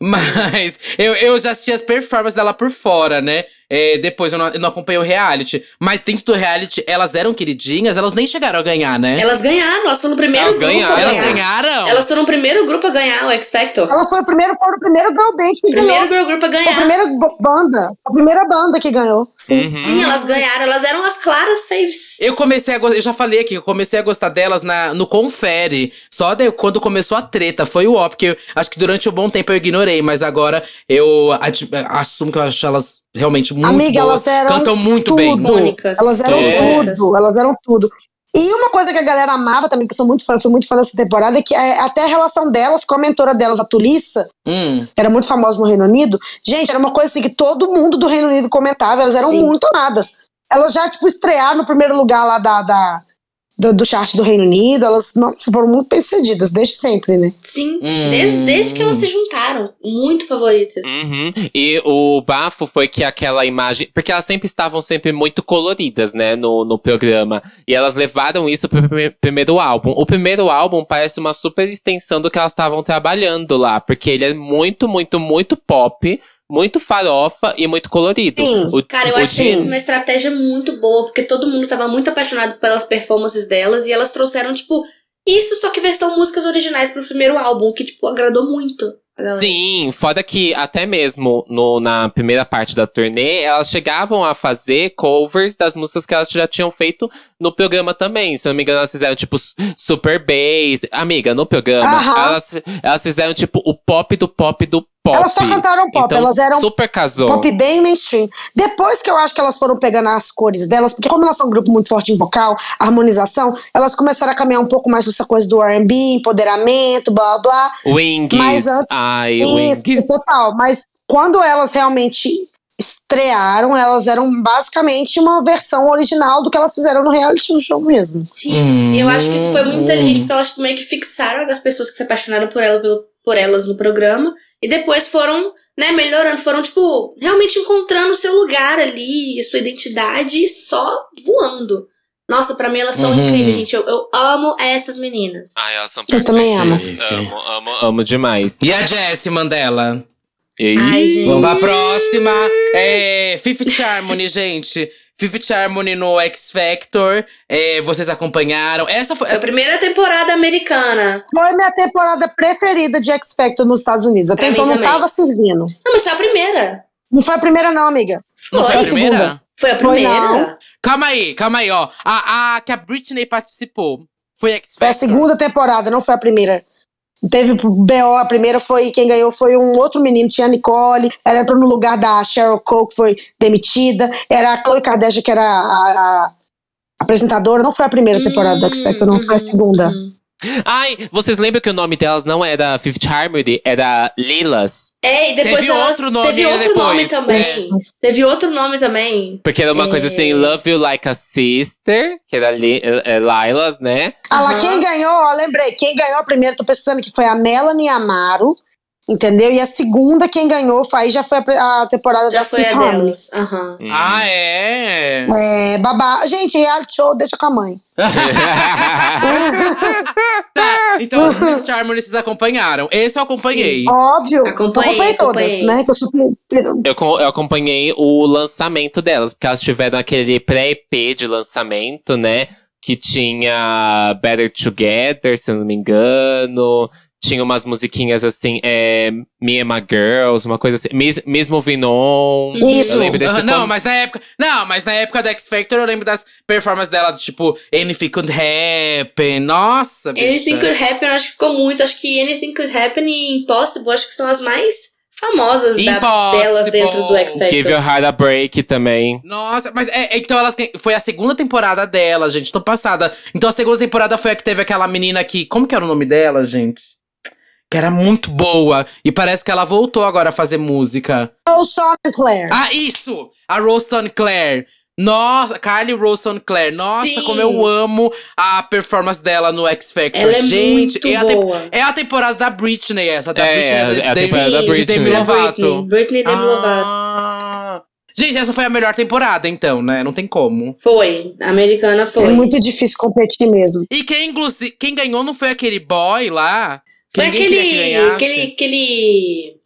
Mas eu, eu já assisti as performances dela por fora, né? É, depois eu não, eu não acompanhei o reality. Mas dentro do reality, elas eram queridinhas, elas nem chegaram a ganhar, né? Elas ganharam, elas foram o primeiro Elas grupo ganharam. a Elas ganhar. ganharam? Elas foram o primeiro grupo a ganhar o X Factor. Ela foi o primeiro, foi o primeiro girl band que Primeiro ganhou. grupo a Foi a ganhar. primeira banda. A primeira banda que ganhou. Sim. Uhum. Sim, elas ganharam. Elas eram as claras faves. Eu comecei a gostar, eu já falei aqui, eu comecei a gostar delas na, no Confere. Só de, quando começou a treta, foi o ó, porque eu, acho que durante um bom tempo eu ignorei, mas agora eu ad- assumo que eu acho elas realmente muito Amiga, boas. elas eram Cantam muito tudo. bem. Icônicas. Elas eram É. tudo, elas eram tudo. E uma coisa que a galera amava também, que eu sou muito fã, eu fui muito fã dessa temporada, é que é, até a relação delas com a mentora delas, a Tulissa, Hum. que era muito famosa no Reino Unido. Gente, era uma coisa assim que todo mundo do Reino Unido comentava, elas eram Sim. muito amadas. Elas já, tipo, estrearam no primeiro lugar lá da, da- do, do chart do Reino Unido, elas nossa, foram muito bem sucedidas, desde sempre, né? Sim, Hum. desde, desde que elas se juntaram. Muito favoritas. Uhum. E o bafo foi que aquela imagem. Porque elas sempre estavam sempre muito coloridas, né, no, no programa. E elas levaram isso pro prime- primeiro álbum. O primeiro álbum parece uma super extensão do que elas estavam trabalhando lá. Porque ele é muito, muito, muito pop. Muito farofa e muito colorido. Sim. O- Cara, eu achei isso uma estratégia muito boa, porque todo mundo tava muito apaixonado pelas performances delas e elas trouxeram, tipo, isso só que versão músicas originais pro primeiro álbum, que, tipo, agradou muito. Sim, foda que até mesmo no, na primeira parte da turnê, elas chegavam a fazer covers das músicas que elas já tinham feito no programa também. Se não me engano, elas fizeram tipo Super Bass. Amiga, no programa, Aham. elas, elas fizeram tipo o pop do pop do pop. Elas só cantaram pop, Então, elas eram super casou. pop bem mainstream. Depois que eu acho que elas foram pegando as cores delas, porque como elas são um grupo muito forte em vocal, harmonização, elas começaram a caminhar um pouco mais pra essa coisa do R&B, empoderamento, blá blá. Wings. Mas antes- Ai, Isso, Wings. total. Mas quando elas realmente estrearam, elas eram basicamente uma versão original do que elas fizeram no reality do show mesmo. Sim. Hum. E eu acho que isso foi muito inteligente, porque elas tipo, meio que fixaram as pessoas que se apaixonaram por, ela, pelo- por elas no programa. E depois foram, né, melhorando. Foram, tipo, realmente encontrando o seu lugar ali, sua identidade, e só voando. Nossa, pra mim elas são Uhum. incríveis, gente. Eu, eu amo essas meninas. Ai, elas são Eu também amo. Amo, amo, amo demais. E a Jessie Mandela? E... Ai, gente. Vamos pra próxima. É, Fifth Harmony, gente. Fifth Harmony no X Factor. É, vocês acompanharam. Essa foi. É a Essa, primeira temporada americana. Foi minha temporada preferida de X Factor nos Estados Unidos. Até Pra então não também. tava servindo. Não, mas foi a primeira. Não foi a primeira, não, amiga. não foi a Foi a primeira? segunda. Foi a Foi primeira. não. Calma aí, calma aí, ó. A, a que a Britney participou foi X Foi a Factor. segunda temporada, não foi a primeira. Teve BO, a primeira foi. Quem ganhou foi um outro menino, tinha a Nicole. Ela entrou no lugar da Cheryl Cole, que foi demitida. Era a Chloe Kardashian, que era a, a apresentadora. Não foi a primeira temporada do X Factor, não, foi a segunda. Hum. Ai, vocês lembram que o nome delas não era Fifth Harmony, era Lilas? É, e depois Teve elas, outro nome teve outro depois, nome também. é. Teve outro nome também. Porque era uma coisa É. assim, Love You Like a Sister, que era Li, é, é, Lilas, né? Ah lá, Aham. quem ganhou, ó, lembrei, quem ganhou a primeira, tô pensando que foi a Melanie Amaro. Entendeu? E a segunda, quem ganhou, foi, aí já foi a, a temporada Já da foi a Fifth Harmony. delas. Aham. Ah, é? É, babá. Gente, reality show, deixa com a mãe. Tá, então os Harmony vocês acompanharam. Esse eu acompanhei. Óbvio. Acompanhei, acompanhei todas, acompanhei. né? Eu eu acompanhei o lançamento delas, porque elas tiveram aquele pré-EP de lançamento, né? Que tinha Better Together, se eu não me engano. Tinha umas musiquinhas assim, é, Me and My Girls, uma coisa assim. Miss, Miss Moving On. Isso. Eu lembro desse não, mas na época. Não, mas na época do X Factor eu lembro das performances dela, do tipo, Anything Could Happen. Nossa, bicha. Anything Could Happen, eu acho que ficou muito. Acho que Anything Could Happen e Impossible, acho que são as mais famosas da, delas dentro do X Factor. Give Your Heart a Break também. Nossa, mas é, é, então elas foi a segunda temporada dela, gente. Tô passada. Então a segunda temporada foi a que teve aquela menina que. Como que era o nome dela, gente? Que era muito boa. E parece que ela voltou agora a fazer música. Sonic Claire. Ah, isso! A Rose Claire. Nossa, Kylie Rose Claire. Nossa, Sim. como eu amo a performance dela no X Factor. Ela é gente, muito é a, boa. é a temporada da Britney, essa. Da É, Britney. é a de- temporada da de Britney. Demi Da Lovato. Britney, Britney Demi Lovato. Ah. Gente, essa foi a melhor temporada, então, né? Não tem como. Foi. A americana foi. É muito difícil competir mesmo. E quem, inclusive, quem ganhou não foi aquele boy lá? Foi aquele, aquele. aquele.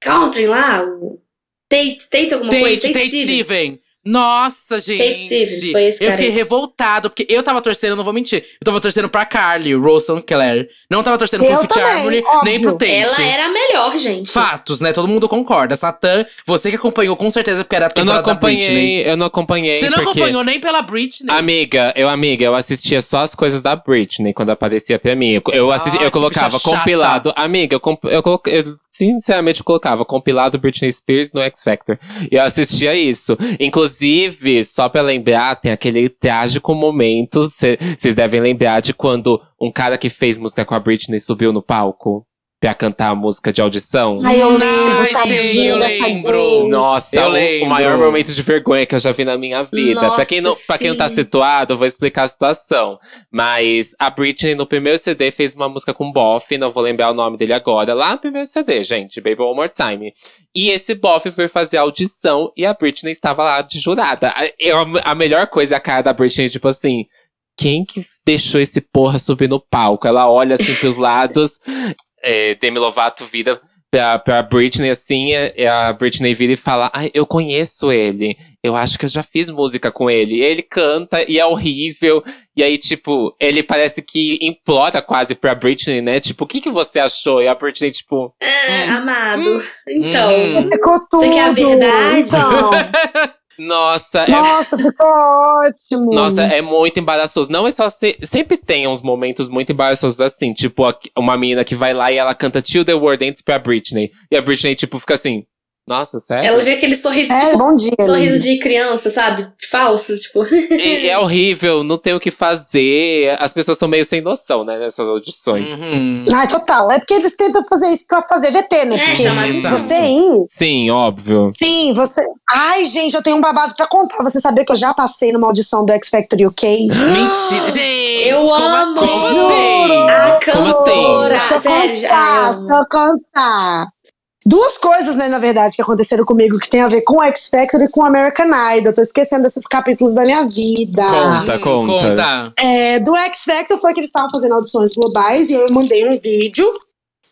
Country lá, o. Tate, Tate alguma Tate, coisa? Tate Stevens. Steven. Nossa, gente. Stevens, foi esse eu cara fiquei aí. revoltado, porque eu tava torcendo, eu não vou mentir. Eu tava torcendo pra Carly, Rosson Claire. Não tava torcendo pro Eu Fit Harmony, óbvio. nem pro Tate. Ela era a melhor, gente. Fatos, né? Todo mundo concorda. Satã, você que acompanhou com certeza porque era a Eu não temporada da Britney. acompanhei, eu não acompanhei. Você não porque... acompanhou nem pela Britney? Amiga, eu amiga, eu assistia só as coisas da Britney quando aparecia pra mim. Eu, eu, assisti- Ai, eu colocava compilado. Amiga, eu, comp- eu, colo- eu sinceramente colocava compilado Britney Spears no X Factor. E eu assistia isso. Inclusive, só pra lembrar, tem aquele trágico momento. Vocês devem lembrar de quando um cara que fez música com a Britney subiu no palco pra cantar a música de audição. Ai, eu Ai, lembro, sim, tadinho eu dessa lembro. Nossa, Eu o- lembro. o maior momento de vergonha que eu já vi na minha vida. Nossa, pra, quem não, pra quem não tá situado, eu vou explicar a situação. Mas a Britney, no primeiro CD, fez uma música com Boff, não vou lembrar o nome dele agora, lá no primeiro CD, gente, Baby One More Time. E esse Boff foi fazer audição e a Britney estava lá de jurada. A, eu- a melhor coisa é a cara da Britney, tipo assim. Quem que deixou esse porra subir no palco? Ela olha assim pros lados, é, Demi Lovato vira pra, pra Britney assim, é- é a Britney vira e fala: Ai, eu conheço ele. Eu acho que eu já fiz música com ele. E ele canta e é horrível. E aí, tipo, ele parece que implora quase pra Britney, né? Tipo, o que, que você achou? E a Britney, tipo, É, amado. Então. Hum. Ficou tudo. Você quer a verdade? Então, nossa, é nossa, ficou ótimo. Nossa, é muito embaraçoso. Não é só se, sempre tem uns momentos muito embaraçosos assim, tipo uma menina que vai lá e ela canta Till the World Ends pra Britney. E a Britney tipo fica assim: "Nossa, sério?" Ela vê aquele sorriso, É, tipo, bom dia. sorriso de criança, sabe? Falso, tipo. E é horrível, não tem o que fazer. As pessoas são meio sem noção, né, nessas audições. Uhum. Ai, total. É porque eles tentam fazer isso pra fazer VT, né? É, chamar você ir. Sim, óbvio. Sim, você. Ai, gente, eu tenho um babado pra contar. Você sabia que eu já passei numa audição do X Factor UK? Mentira. Gente, Eu como amo. assim? Como Juro. assim? A Como assim? cantora. Deixa eu Sério, contar, deixa eu contar. Duas coisas, né, na verdade, que aconteceram comigo que tem a ver com o X Factor e com o American Idol. Eu tô esquecendo desses capítulos da minha vida. Conta, conta. conta. É, do X Factor foi que eles estavam fazendo audições globais e eu mandei um vídeo.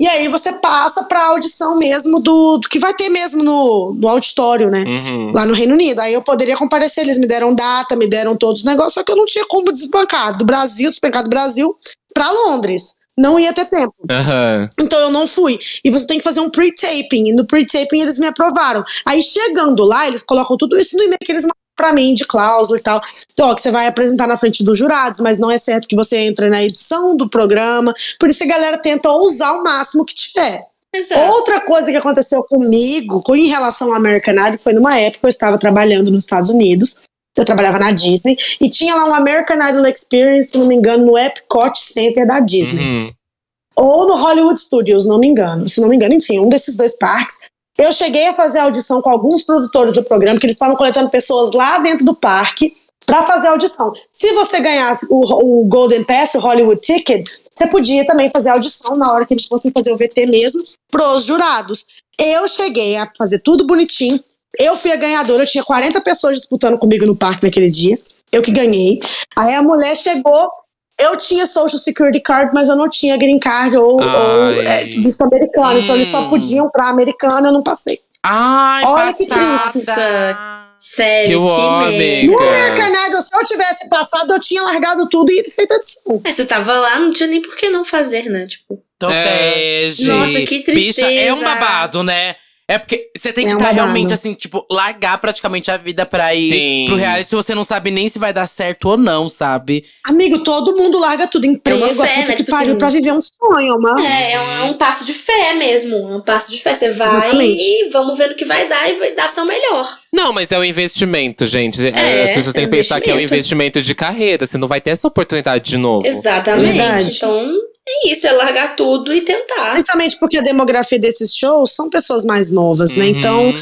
E aí você passa pra audição mesmo do, do que vai ter mesmo no, no auditório, né? Uhum. Lá no Reino Unido. Aí eu poderia comparecer, eles me deram data, me deram todos os negócios, só que eu não tinha como desbancar do Brasil, desbancar do Brasil pra Londres. Não ia ter tempo. Aham. Então eu não fui. E você tem que fazer um pre-taping. E no pre-taping eles me aprovaram. Aí chegando lá, eles colocam tudo isso no e-mail que eles mandam pra mim, de cláusula e tal. Então, ó, que você vai apresentar na frente dos jurados, mas não é certo que você entre na edição do programa. Por isso a galera tenta ousar o máximo que tiver. Exato. Outra coisa que aconteceu comigo, com, em relação ao American Idol, foi numa época eu estava trabalhando nos Estados Unidos. Eu trabalhava na Disney. E tinha lá um American Idol Experience, se não me engano, no Epcot Center da Disney Uhum. ou no Hollywood Studios, não me engano. Se não me engano, enfim, um desses dois parques. Eu cheguei a fazer audição com alguns produtores do programa, que eles estavam coletando pessoas lá dentro do parque pra fazer audição. Se você ganhasse o, o Golden Pass, o Hollywood Ticket, você podia também fazer audição na hora que eles fossem fazer o VT mesmo, pros jurados. Eu cheguei a fazer tudo bonitinho. Eu fui a ganhadora, eu tinha 40 pessoas disputando comigo no parque naquele dia. Eu que ganhei. Aí a mulher chegou, eu tinha Social Security Card, mas eu não tinha Green Card ou, ou é, visto americano. Então eles só Hum. podiam pra americana, eu não passei. Ai, Olha que passada. Sério, Que que, homem. No. American Idol, se eu tivesse passado, eu tinha largado tudo e ido feito adição. Mas você tava lá, não tinha nem por que não fazer, né? Tipo, Então, É. beijo. Nossa, que Bicha, é um tristeza. babado, né? É porque você tem que É estar babado. realmente assim, tipo, largar praticamente a vida pra ir Sim. pro reality se você não sabe nem se vai dar certo ou não, sabe? Amigo, todo mundo larga tudo. Emprego, É fé, a puta né? que Tipo pariu assim, pra viver um sonho, mano. é, é um, é um passo de fé mesmo. É um passo de fé. Você vai Exatamente. e vamos ver no que vai dar e vai dar seu melhor. Não, mas é um investimento, gente. É, As pessoas têm é que pensar que é um investimento. investimento de carreira. Você não vai ter essa oportunidade de novo. Exatamente. Verdade. Então, é isso, é largar tudo e tentar. Principalmente porque a demografia desses shows são pessoas mais novas, né? Uhum. Então,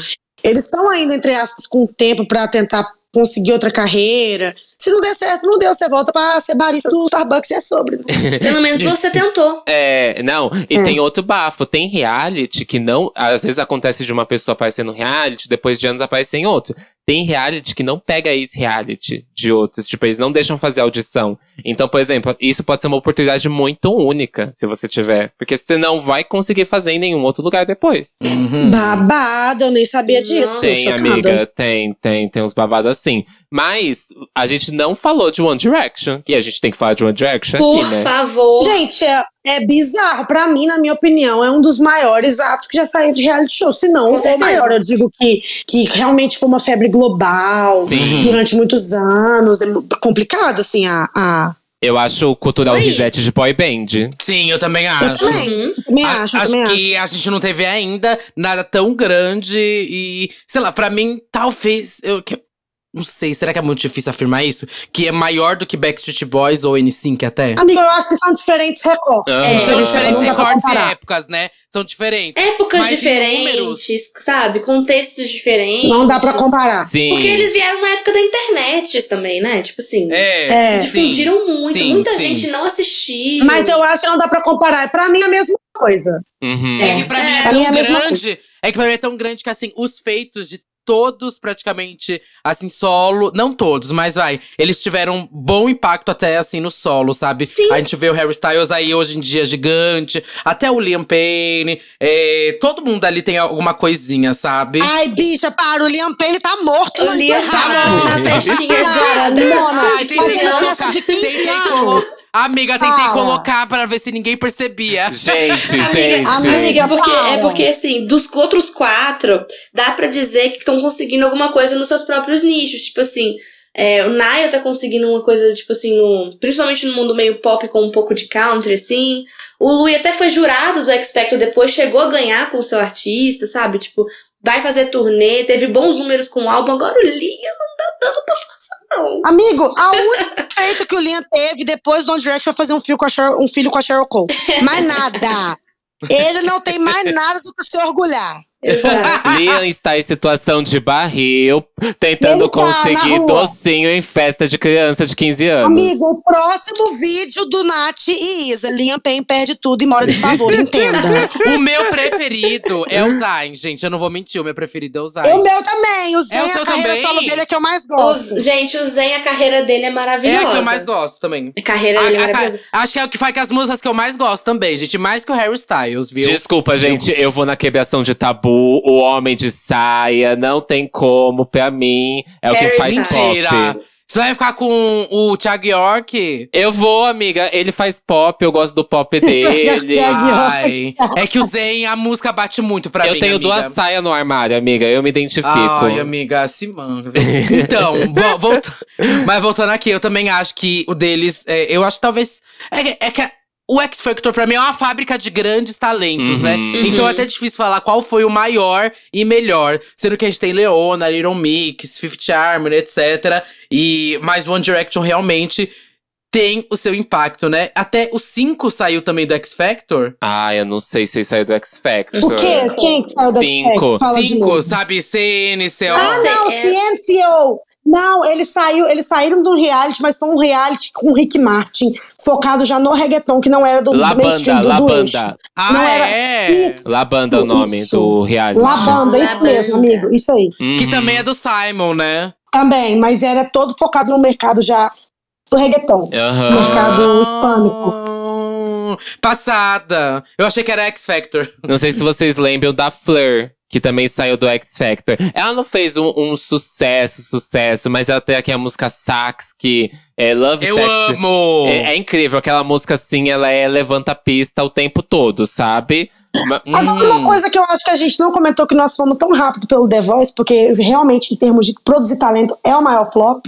eles estão ainda, entre aspas, com tempo pra tentar conseguir outra carreira. Se não der certo, não deu. Você volta pra ser barista do Starbucks e é sobre. Né? Pelo menos você tentou. É, não, e É. tem outro bafo. Tem reality que não. Às vezes acontece de uma pessoa aparecer no reality, depois de anos aparecer em outro. Tem reality que não pega ex-reality de outros. Tipo, eles não deixam fazer audição. Então, por exemplo, isso pode ser uma oportunidade muito única, se você tiver. Porque você não vai conseguir fazer em nenhum outro lugar depois. Uhum. Babado, eu nem sabia disso. Tem, amiga, tem, tem, tem uns babados assim. Mas a gente não falou de One Direction. E a gente tem que falar de One Direction Por aqui, né? favor. Gente, é, é bizarro. Pra mim, na minha opinião, é um dos maiores atos que já saiu de reality show. Se não, o maior. Eu digo que, que realmente foi uma febre global Sim. durante muitos anos. É complicado, assim, a. a... Eu acho o cultural Oi. reset de boy band. Sim, eu também Eu acho. também. Uhum. Também A- acho, eu acho também acho. que a gente não teve ainda nada tão grande e, sei lá, pra mim, talvez. Eu, que- não sei, será que é muito difícil afirmar isso? Que é maior do que Backstreet Boys ou N5 até? Amigo, eu acho que são diferentes recortes. Ah. É, São não diferentes recortes e comparar. épocas, né? São diferentes. Épocas Mas diferentes, sabe? Contextos diferentes. Não dá pra comparar. Sim. Porque eles vieram na época da internet também, né? Tipo assim. É, É. Se sim. difundiram muito. Sim, Muita sim. gente não assistiu. Mas eu acho que não dá pra comparar. Pra mim é a mesma coisa. Uhum. É que pra mim é tão mim é a mesma grande. É que pra mim é tão grande que, assim, os feitos de todos, praticamente, assim, solo. Não todos, mas vai. Eles tiveram um bom impacto até, assim, no solo, sabe? Sim. A gente vê o Harry Styles aí hoje em dia gigante. Até o Liam Payne. é, todo mundo ali tem alguma coisinha, sabe? Ai, bicha, para. O Liam Payne tá morto O no Liam tá morto na festinha agora. Mona, Ai, tentei fazendo festa de 15 tentei anos. Amiga, tentei Para. colocar pra ver se ninguém percebia. Gente, gente. Amiga, É porque, é porque, assim, dos outros quatro, dá pra dizer que estão conseguindo alguma coisa nos seus próprios nichos. Tipo assim, é, o Naya tá conseguindo uma coisa, tipo assim, no, principalmente no mundo meio pop com um pouco de country, assim. O Lui até foi jurado do X Factor depois, chegou a ganhar com o seu artista, sabe? Tipo, vai fazer turnê, teve bons números com o álbum. Agora o Liam não tá dando pra força, não. Amigo, a única feito que o Liam teve depois do One Direction foi fazer um filho com a Cheryl, um filho com a Cheryl Cole. Mais nada. Ele não tem mais nada do que se orgulhar. Liam está em situação de barril, tentando tá conseguir docinho em festa de criança de 15 anos. Amigo, o próximo vídeo do Nath e Isa. Liam Payne perde tudo e mora de favor, entenda. O meu preferido é o Zayn, gente. Eu não vou mentir, o meu preferido é o Zayn. O meu também. O É o a seu carreira também? solo dele é que eu mais Os- gosto. gente, o Zen, a carreira dele é É maravilhosa. a que eu mais gosto também. A carreira A- dele é a- maravilhosa. acho que é o que faz com as músicas que eu mais gosto também, gente. Mais que o Harry Styles, viu? Desculpa, gente, eu vou na quebração de tabu, o homem de saia, não tem como, pra mim, é o que Harry faz. Mentira! pop. Você vai ficar com o Thiago York? Eu vou, amiga, ele faz pop, eu gosto do pop dele. Thiago Ai. É que o Zen, a música bate muito pra mim. eu tenho amiga. duas saias no armário, amiga, eu me identifico. Ai, amiga, se manga. Então, vo- volta- mas voltando aqui, eu também acho que o deles, é, eu acho que talvez. É, que- é que o X Factor pra mim é uma fábrica de grandes talentos, Uhum. né? Uhum. Então é até difícil falar qual foi o maior e melhor. Sendo que a gente tem Leona, Little Mix, Fifth Harmony, etc. E, mas One Direction realmente tem o seu impacto, né? Até o 5 saiu também do X Factor. Ah, eu não sei se saiu do X Factor. O quê? Quem que saiu. Fala de Cinco, novo. sabe? CN, CO. Ah, não. CNCO. Não, ele saiu, eles saíram de um reality, mas foi um reality com o Rick Martin, focado já no reggaeton, que não era do, La do mainstream, Banda, do, La do eixo. Banda. Ah, Não era- é? Isso. La Banda é o nome Isso. do reality. La Banda, La isso mesmo, Banda. amigo, isso aí. Que Uhum. também é do Simon, né? Também, mas era todo focado no mercado já do reggaeton. Aham. Mercado hispânico. Passada. Eu achei que era X Factor. Não sei se vocês lembram da Fleur, que também saiu do X Factor. Ela não fez um, um sucesso, sucesso, mas ela tem aqui a música Sax, que é Love Eu Sex. amo! É, é incrível, aquela música assim, ela é levanta a pista o tempo todo, sabe? Agora, Hum. uma coisa que eu acho que a gente não comentou que nós fomos tão rápido pelo The Voice, porque realmente, em termos de produzir talento, é o maior flop.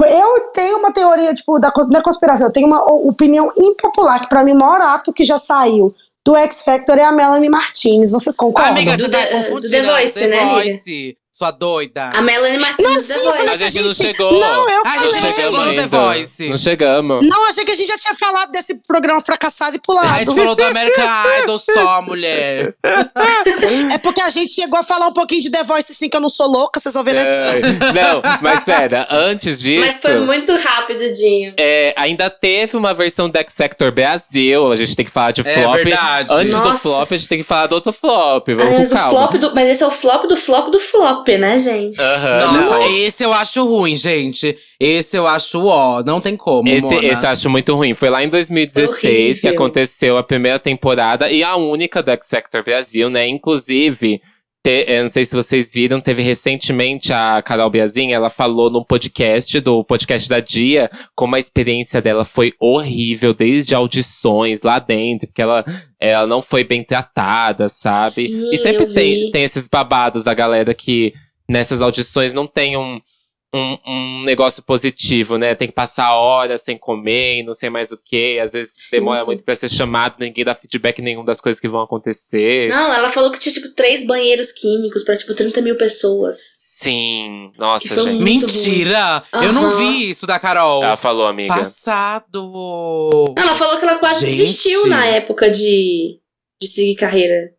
Eu tenho uma teoria, tipo, da, da conspiração. Eu tenho uma opinião impopular, que pra mim o maior ato que já saiu do X Factor é a Melanie Martinez. Vocês concordam? Amiga, Do você tá The- The Voice, The né? Voice, Sua doida. A Melanie Martins Não, do sim, The Voice. A gente não chegou. Não, eu A gente falei. não chegou no The ainda. Voice. Não chegamos. Não, achei que a gente já tinha falado desse programa fracassado e A pulado. gente falou do American Idol só, mulher. É porque a gente chegou a falar um pouquinho de The Voice, assim, que eu não sou louca, vocês vão ver na edição. É, não, mas pera, antes disso. Mas foi muito rápido, Dinho. é, ainda teve uma versão do X Factor Brasil. A gente tem que falar de É flop. verdade. Antes do Nossa. flop, a gente tem que falar do outro flop. Vamos Ah, mas, com o calma. flop do, mas esse é o flop do flop do flop, né, gente? Aham, Nossa, não. esse eu acho ruim, gente. Esse eu acho ó, não tem como, Esse, Mona. esse eu acho muito ruim. Foi lá em 2016 que Horrível. aconteceu a primeira temporada e a única do X Factor Brasil, né? Inclusive, te- eu não sei se vocês viram, teve recentemente a Carol Biazin, ela falou no podcast, do podcast da Dia, como a experiência dela foi horrível, desde audições lá dentro, porque ela, ela não foi bem tratada, sabe? Sim, e sempre tem, vi. tem esses babados da galera que nessas audições não tem um, um, um negócio positivo, né? Tem que passar horas sem comer e não sei mais o que. Às vezes Sim. demora muito pra ser chamado, ninguém dá feedback nenhum das coisas que vão acontecer. Não, ela falou que tinha, tipo, três banheiros químicos pra, tipo, 30 mil pessoas. Sim, nossa, gente. Mentira! Eu não vi isso da Carol. Ela falou, amiga. Passado. Ela falou que ela quase Gente. desistiu na época de, de seguir carreira.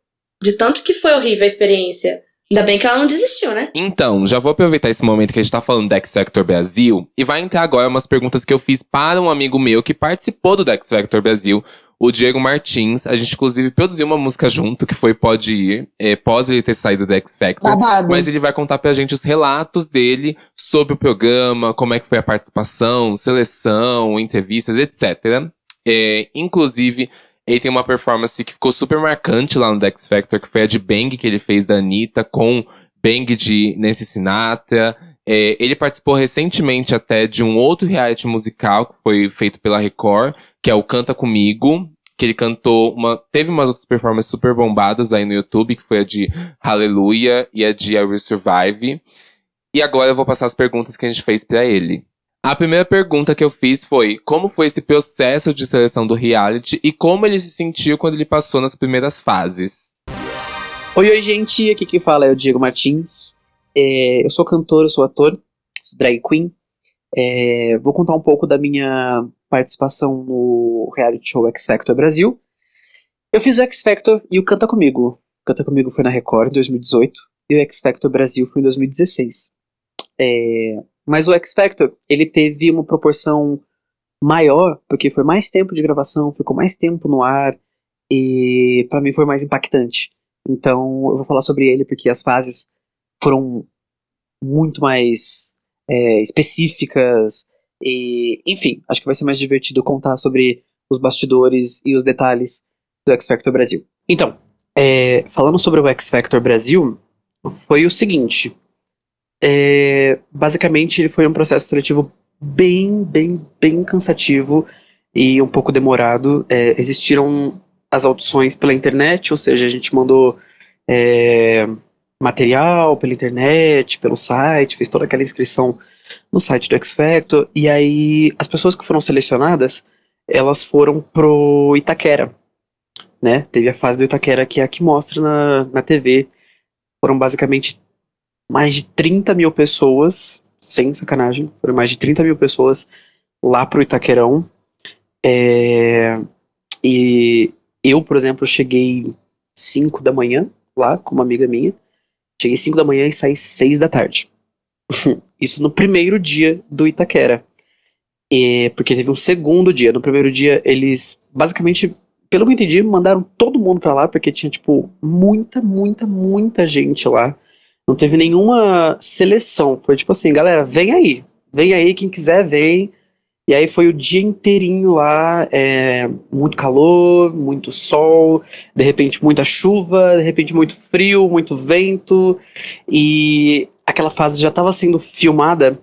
De tanto que foi horrível a experiência. Ainda bem que ela não desistiu, né? Então, já vou aproveitar esse momento que a gente tá falando do X Factor Brasil e vai entrar agora umas perguntas que eu fiz para um amigo meu que participou do X Factor Brasil, o Diego Martins. A gente, inclusive, produziu uma música junto, que foi Pode Ir, é, pós ele ter saído do X Factor. Babado. Mas ele vai contar pra gente os relatos dele sobre o programa, como é que foi a participação, seleção, entrevistas, etc. É, inclusive, ele tem uma performance que ficou super marcante lá no X Factor, que foi a de Bang que ele fez da Anitta, com Bang de Nancy Sinatra. É, ele participou recentemente até de um outro reality musical que foi feito pela Record, que é o Canta Comigo, que ele cantou uma. Teve umas outras performances super bombadas aí no YouTube, que foi a de Hallelujah e a de I Will Survive. E agora eu vou passar as perguntas que a gente fez pra ele. A primeira pergunta que eu fiz foi: como foi esse processo de seleção do reality e como ele se sentiu quando ele passou nas primeiras fases? Oi, oi, gente. Aqui quem fala é o Diego Martins. É, eu sou cantor, eu sou ator, sou drag queen. É, vou contar um pouco da minha participação no reality show X Factor Brasil. Eu fiz o X Factor e o Canta Comigo. O Canta Comigo foi na Record em 2018 e o X Factor Brasil foi em 2016. É, mas o X Factor, ele teve uma proporção maior, porque foi mais tempo de gravação, ficou mais tempo no ar, e pra mim foi mais impactante. Então eu vou falar sobre ele porque as fases foram muito mais é, específicas, e enfim, acho que vai ser mais divertido contar sobre os bastidores e os detalhes do X Factor Brasil. Então, é, falando sobre o X Factor Brasil, foi o seguinte. É, basicamente, ele foi um processo seletivo bem, bem, bem cansativo e um pouco demorado. É, existiram as audições pela internet, ou seja, a gente mandou é, material pela internet, pelo site, fez toda aquela inscrição no site do X Factor, e aí as pessoas que foram selecionadas, elas foram pro Itaquera, né? Teve a fase do Itaquera que é a que mostra na, na TV. Foram basicamente mais de 30 mil pessoas, sem sacanagem, foram mais de 30 mil pessoas lá pro Itaquerão. É, e eu, por exemplo, cheguei 5 da manhã lá com uma amiga minha. Cheguei 5 da manhã e saí 6 da tarde. Isso no primeiro dia do Itaquera. E, porque teve um segundo dia. No primeiro dia, eles basicamente, pelo que eu entendi, mandaram todo mundo pra lá, porque tinha, tipo, muita, muita, muita gente lá. Não teve nenhuma seleção. Foi tipo assim, galera, vem aí. Vem aí, quem quiser, vem. E aí foi o dia inteirinho lá, é, muito calor, muito sol, de repente muita chuva, de repente muito frio, muito vento. E aquela fase já estava sendo filmada,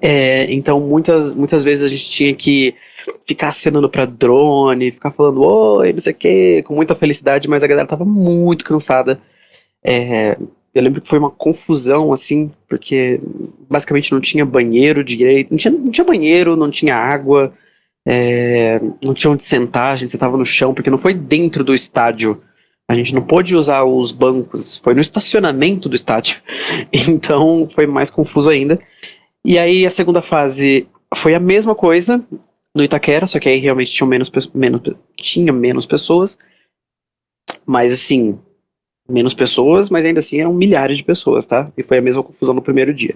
é, então muitas, muitas vezes a gente tinha que ficar acenando para drone, ficar falando oi, não sei o que, com muita felicidade, mas a galera tava muito cansada. É, eu lembro que foi uma confusão, assim, porque basicamente não tinha banheiro direito, não tinha, não tinha banheiro, não tinha água, é, não tinha onde sentar, a gente sentava no chão, porque não foi dentro do estádio. A gente não pôde usar os bancos, foi no estacionamento do estádio. Então foi mais confuso ainda. E aí a segunda fase foi a mesma coisa no Itaquera, só que aí realmente tinha menos, menos, tinha menos pessoas. Mas assim, menos pessoas, mas ainda assim eram milhares de pessoas, tá? E foi a mesma confusão no primeiro dia.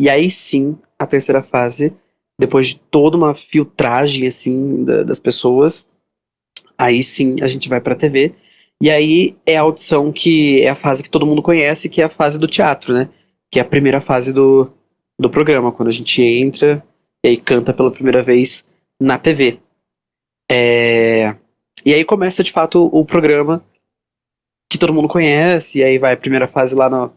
E aí sim, a terceira fase, depois de toda uma filtragem assim da, das pessoas, aí sim a gente vai pra TV. E aí é a audição que é a fase que todo mundo conhece, que é a fase do teatro, né? Que é a primeira fase do, do programa, quando a gente entra e aí canta pela primeira vez na TV. É... E aí começa de fato o programa que todo mundo conhece, e aí vai a primeira fase lá no,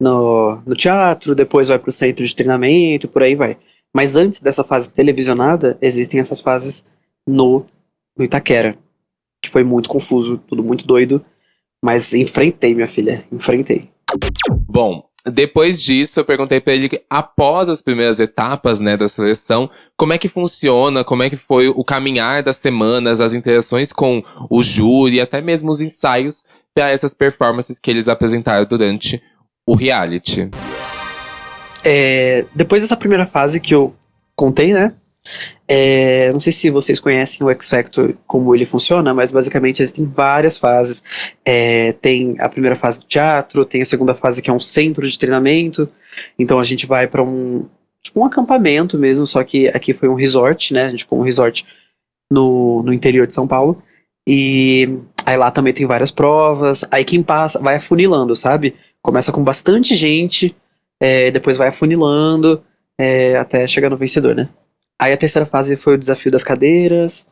no, no teatro, depois vai pro centro de treinamento, por aí vai. Mas antes dessa fase televisionada, existem essas fases no, no Itaquera, que foi muito confuso, tudo muito doido, mas enfrentei, minha filha, enfrentei. Bom, depois disso, eu perguntei para ele, após as primeiras etapas, né, da seleção, como é que funciona, como é que foi o caminhar das semanas, as interações com o júri, até mesmo os ensaios para essas performances que eles apresentaram durante o reality. É, depois dessa primeira fase que eu contei, né? É, não sei se vocês conhecem o X Factor, como ele funciona, mas basicamente existem várias fases. É, tem a primeira fase do teatro, tem a segunda fase que é um centro de treinamento. Então a gente vai para um tipo um acampamento mesmo, só que aqui foi um resort, né? A gente ficou um resort no, no interior de São Paulo. E aí lá também tem várias provas. Aí quem passa vai afunilando, sabe? Começa com bastante gente, é, depois vai afunilando é, até chegar no vencedor, né? Aí a terceira fase foi o desafio das cadeiras.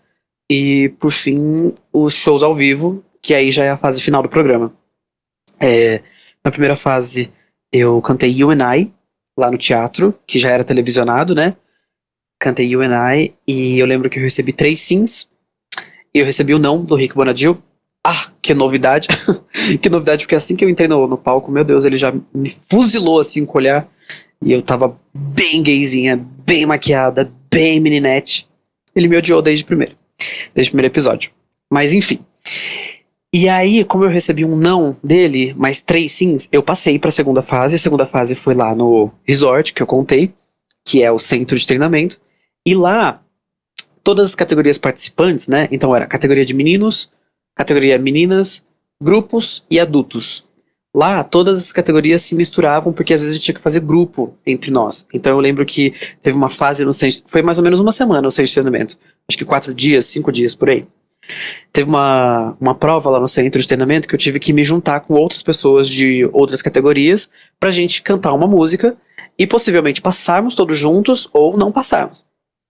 E por fim, os shows ao vivo, que aí já é a fase final do programa. É, na primeira fase, eu cantei You and I, lá no teatro, que já era televisionado, né? Cantei You and I, e eu lembro que eu recebi três sims, e eu recebi o não do Rick Bonadil. Ah, que novidade. que novidade, porque assim que eu entrei no, no palco, meu Deus, ele já me fuzilou assim com o olhar. E eu tava bem gayzinha, bem maquiada, bem meninete. Ele me odiou desde o primeiro. Desde o primeiro episódio. Mas enfim. E aí, como eu recebi um não dele, mais três sims, eu passei pra segunda fase. A segunda fase foi lá no resort, que eu contei, que é o centro de treinamento. E lá, todas as categorias participantes, né? Então era categoria de meninos, categoria meninas, grupos e adultos. Lá, todas as categorias se misturavam porque às vezes a gente tinha que fazer grupo entre nós. Então eu lembro que teve uma fase no centro, foi mais ou menos uma semana o centro de treinamento. Acho que quatro dias, cinco dias por aí. Teve uma, uma prova lá no centro de treinamento que eu tive que me juntar com outras pessoas de outras categorias pra gente cantar uma música e possivelmente passarmos todos juntos ou não passarmos.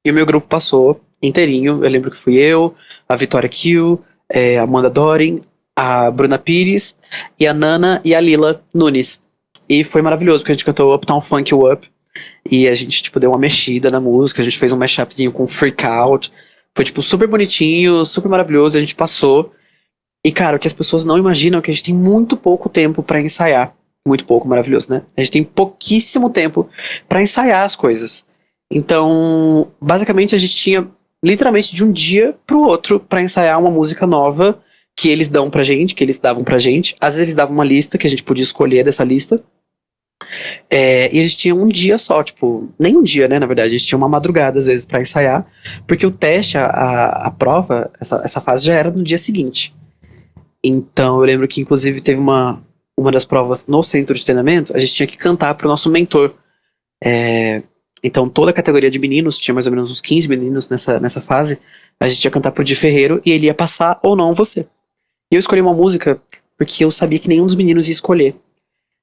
E o meu grupo passou inteirinho. Eu lembro que fui eu, a Vitória Kill, é, Amanda Dorin, a Bruna Pires e a Nana e a Lila Nunes. E foi maravilhoso, porque a gente cantou Uptown Funk Up. E a gente, tipo, deu uma mexida na música, a gente fez um mashupzinho com Freak Out. Foi, tipo, super bonitinho, super maravilhoso, a gente passou. E, cara, o que as pessoas não imaginam é que a gente tem muito pouco tempo para ensaiar. Muito pouco, maravilhoso, né? A gente tem pouquíssimo tempo para ensaiar as coisas. Então, basicamente, a gente tinha literalmente de um dia pro outro para ensaiar uma música nova que eles dão pra gente, que eles davam pra gente. Às vezes eles davam uma lista que a gente podia escolher dessa lista. É, e a gente tinha um dia só, tipo, nem um dia, né? Na verdade, a gente tinha uma madrugada às vezes para ensaiar, porque o teste, a, a, a prova, essa, essa fase já era no dia seguinte. Então eu lembro que inclusive teve uma, uma das provas no centro de treinamento, a gente tinha que cantar pro nosso mentor, É, então toda a categoria de meninos, tinha mais ou menos uns 15 meninos nessa, nessa fase, a gente ia cantar pro Di Ferreiro e ele ia passar ou não você. E eu escolhi uma música porque eu sabia que nenhum dos meninos ia escolher.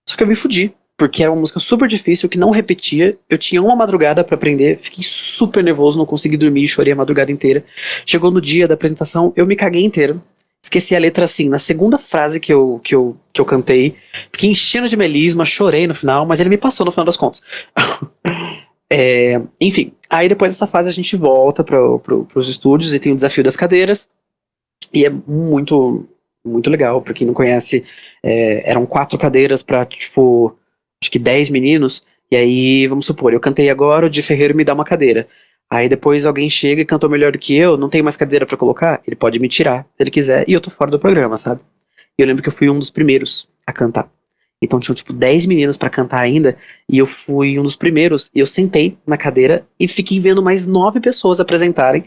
Só que eu me fudi, porque era uma música super difícil, que não repetia. Eu tinha uma madrugada para aprender, fiquei super nervoso, não consegui dormir, chorei a madrugada inteira. Chegou no dia da apresentação, eu me caguei inteiro. Esqueci a letra assim, na segunda frase que eu, que eu, que eu cantei. Fiquei enchendo de melisma, chorei no final, mas ele me passou no final das contas. é, enfim, aí depois dessa fase a gente volta pro, pro, pros estúdios e tem o desafio das cadeiras. E é muito, muito legal, pra quem não conhece, é, eram quatro cadeiras pra, tipo, acho que dez meninos. E aí, vamos supor, eu cantei agora, o de Ferreiro me dá uma cadeira. Aí depois alguém chega e cantou melhor do que eu, não tem mais cadeira para colocar, ele pode me tirar, se ele quiser, e eu tô fora do programa, sabe? E eu lembro que eu fui um dos primeiros a cantar. Então tinham tipo 10 meninos para cantar ainda, e eu fui um dos primeiros, e eu sentei na cadeira e fiquei vendo mais nove pessoas apresentarem.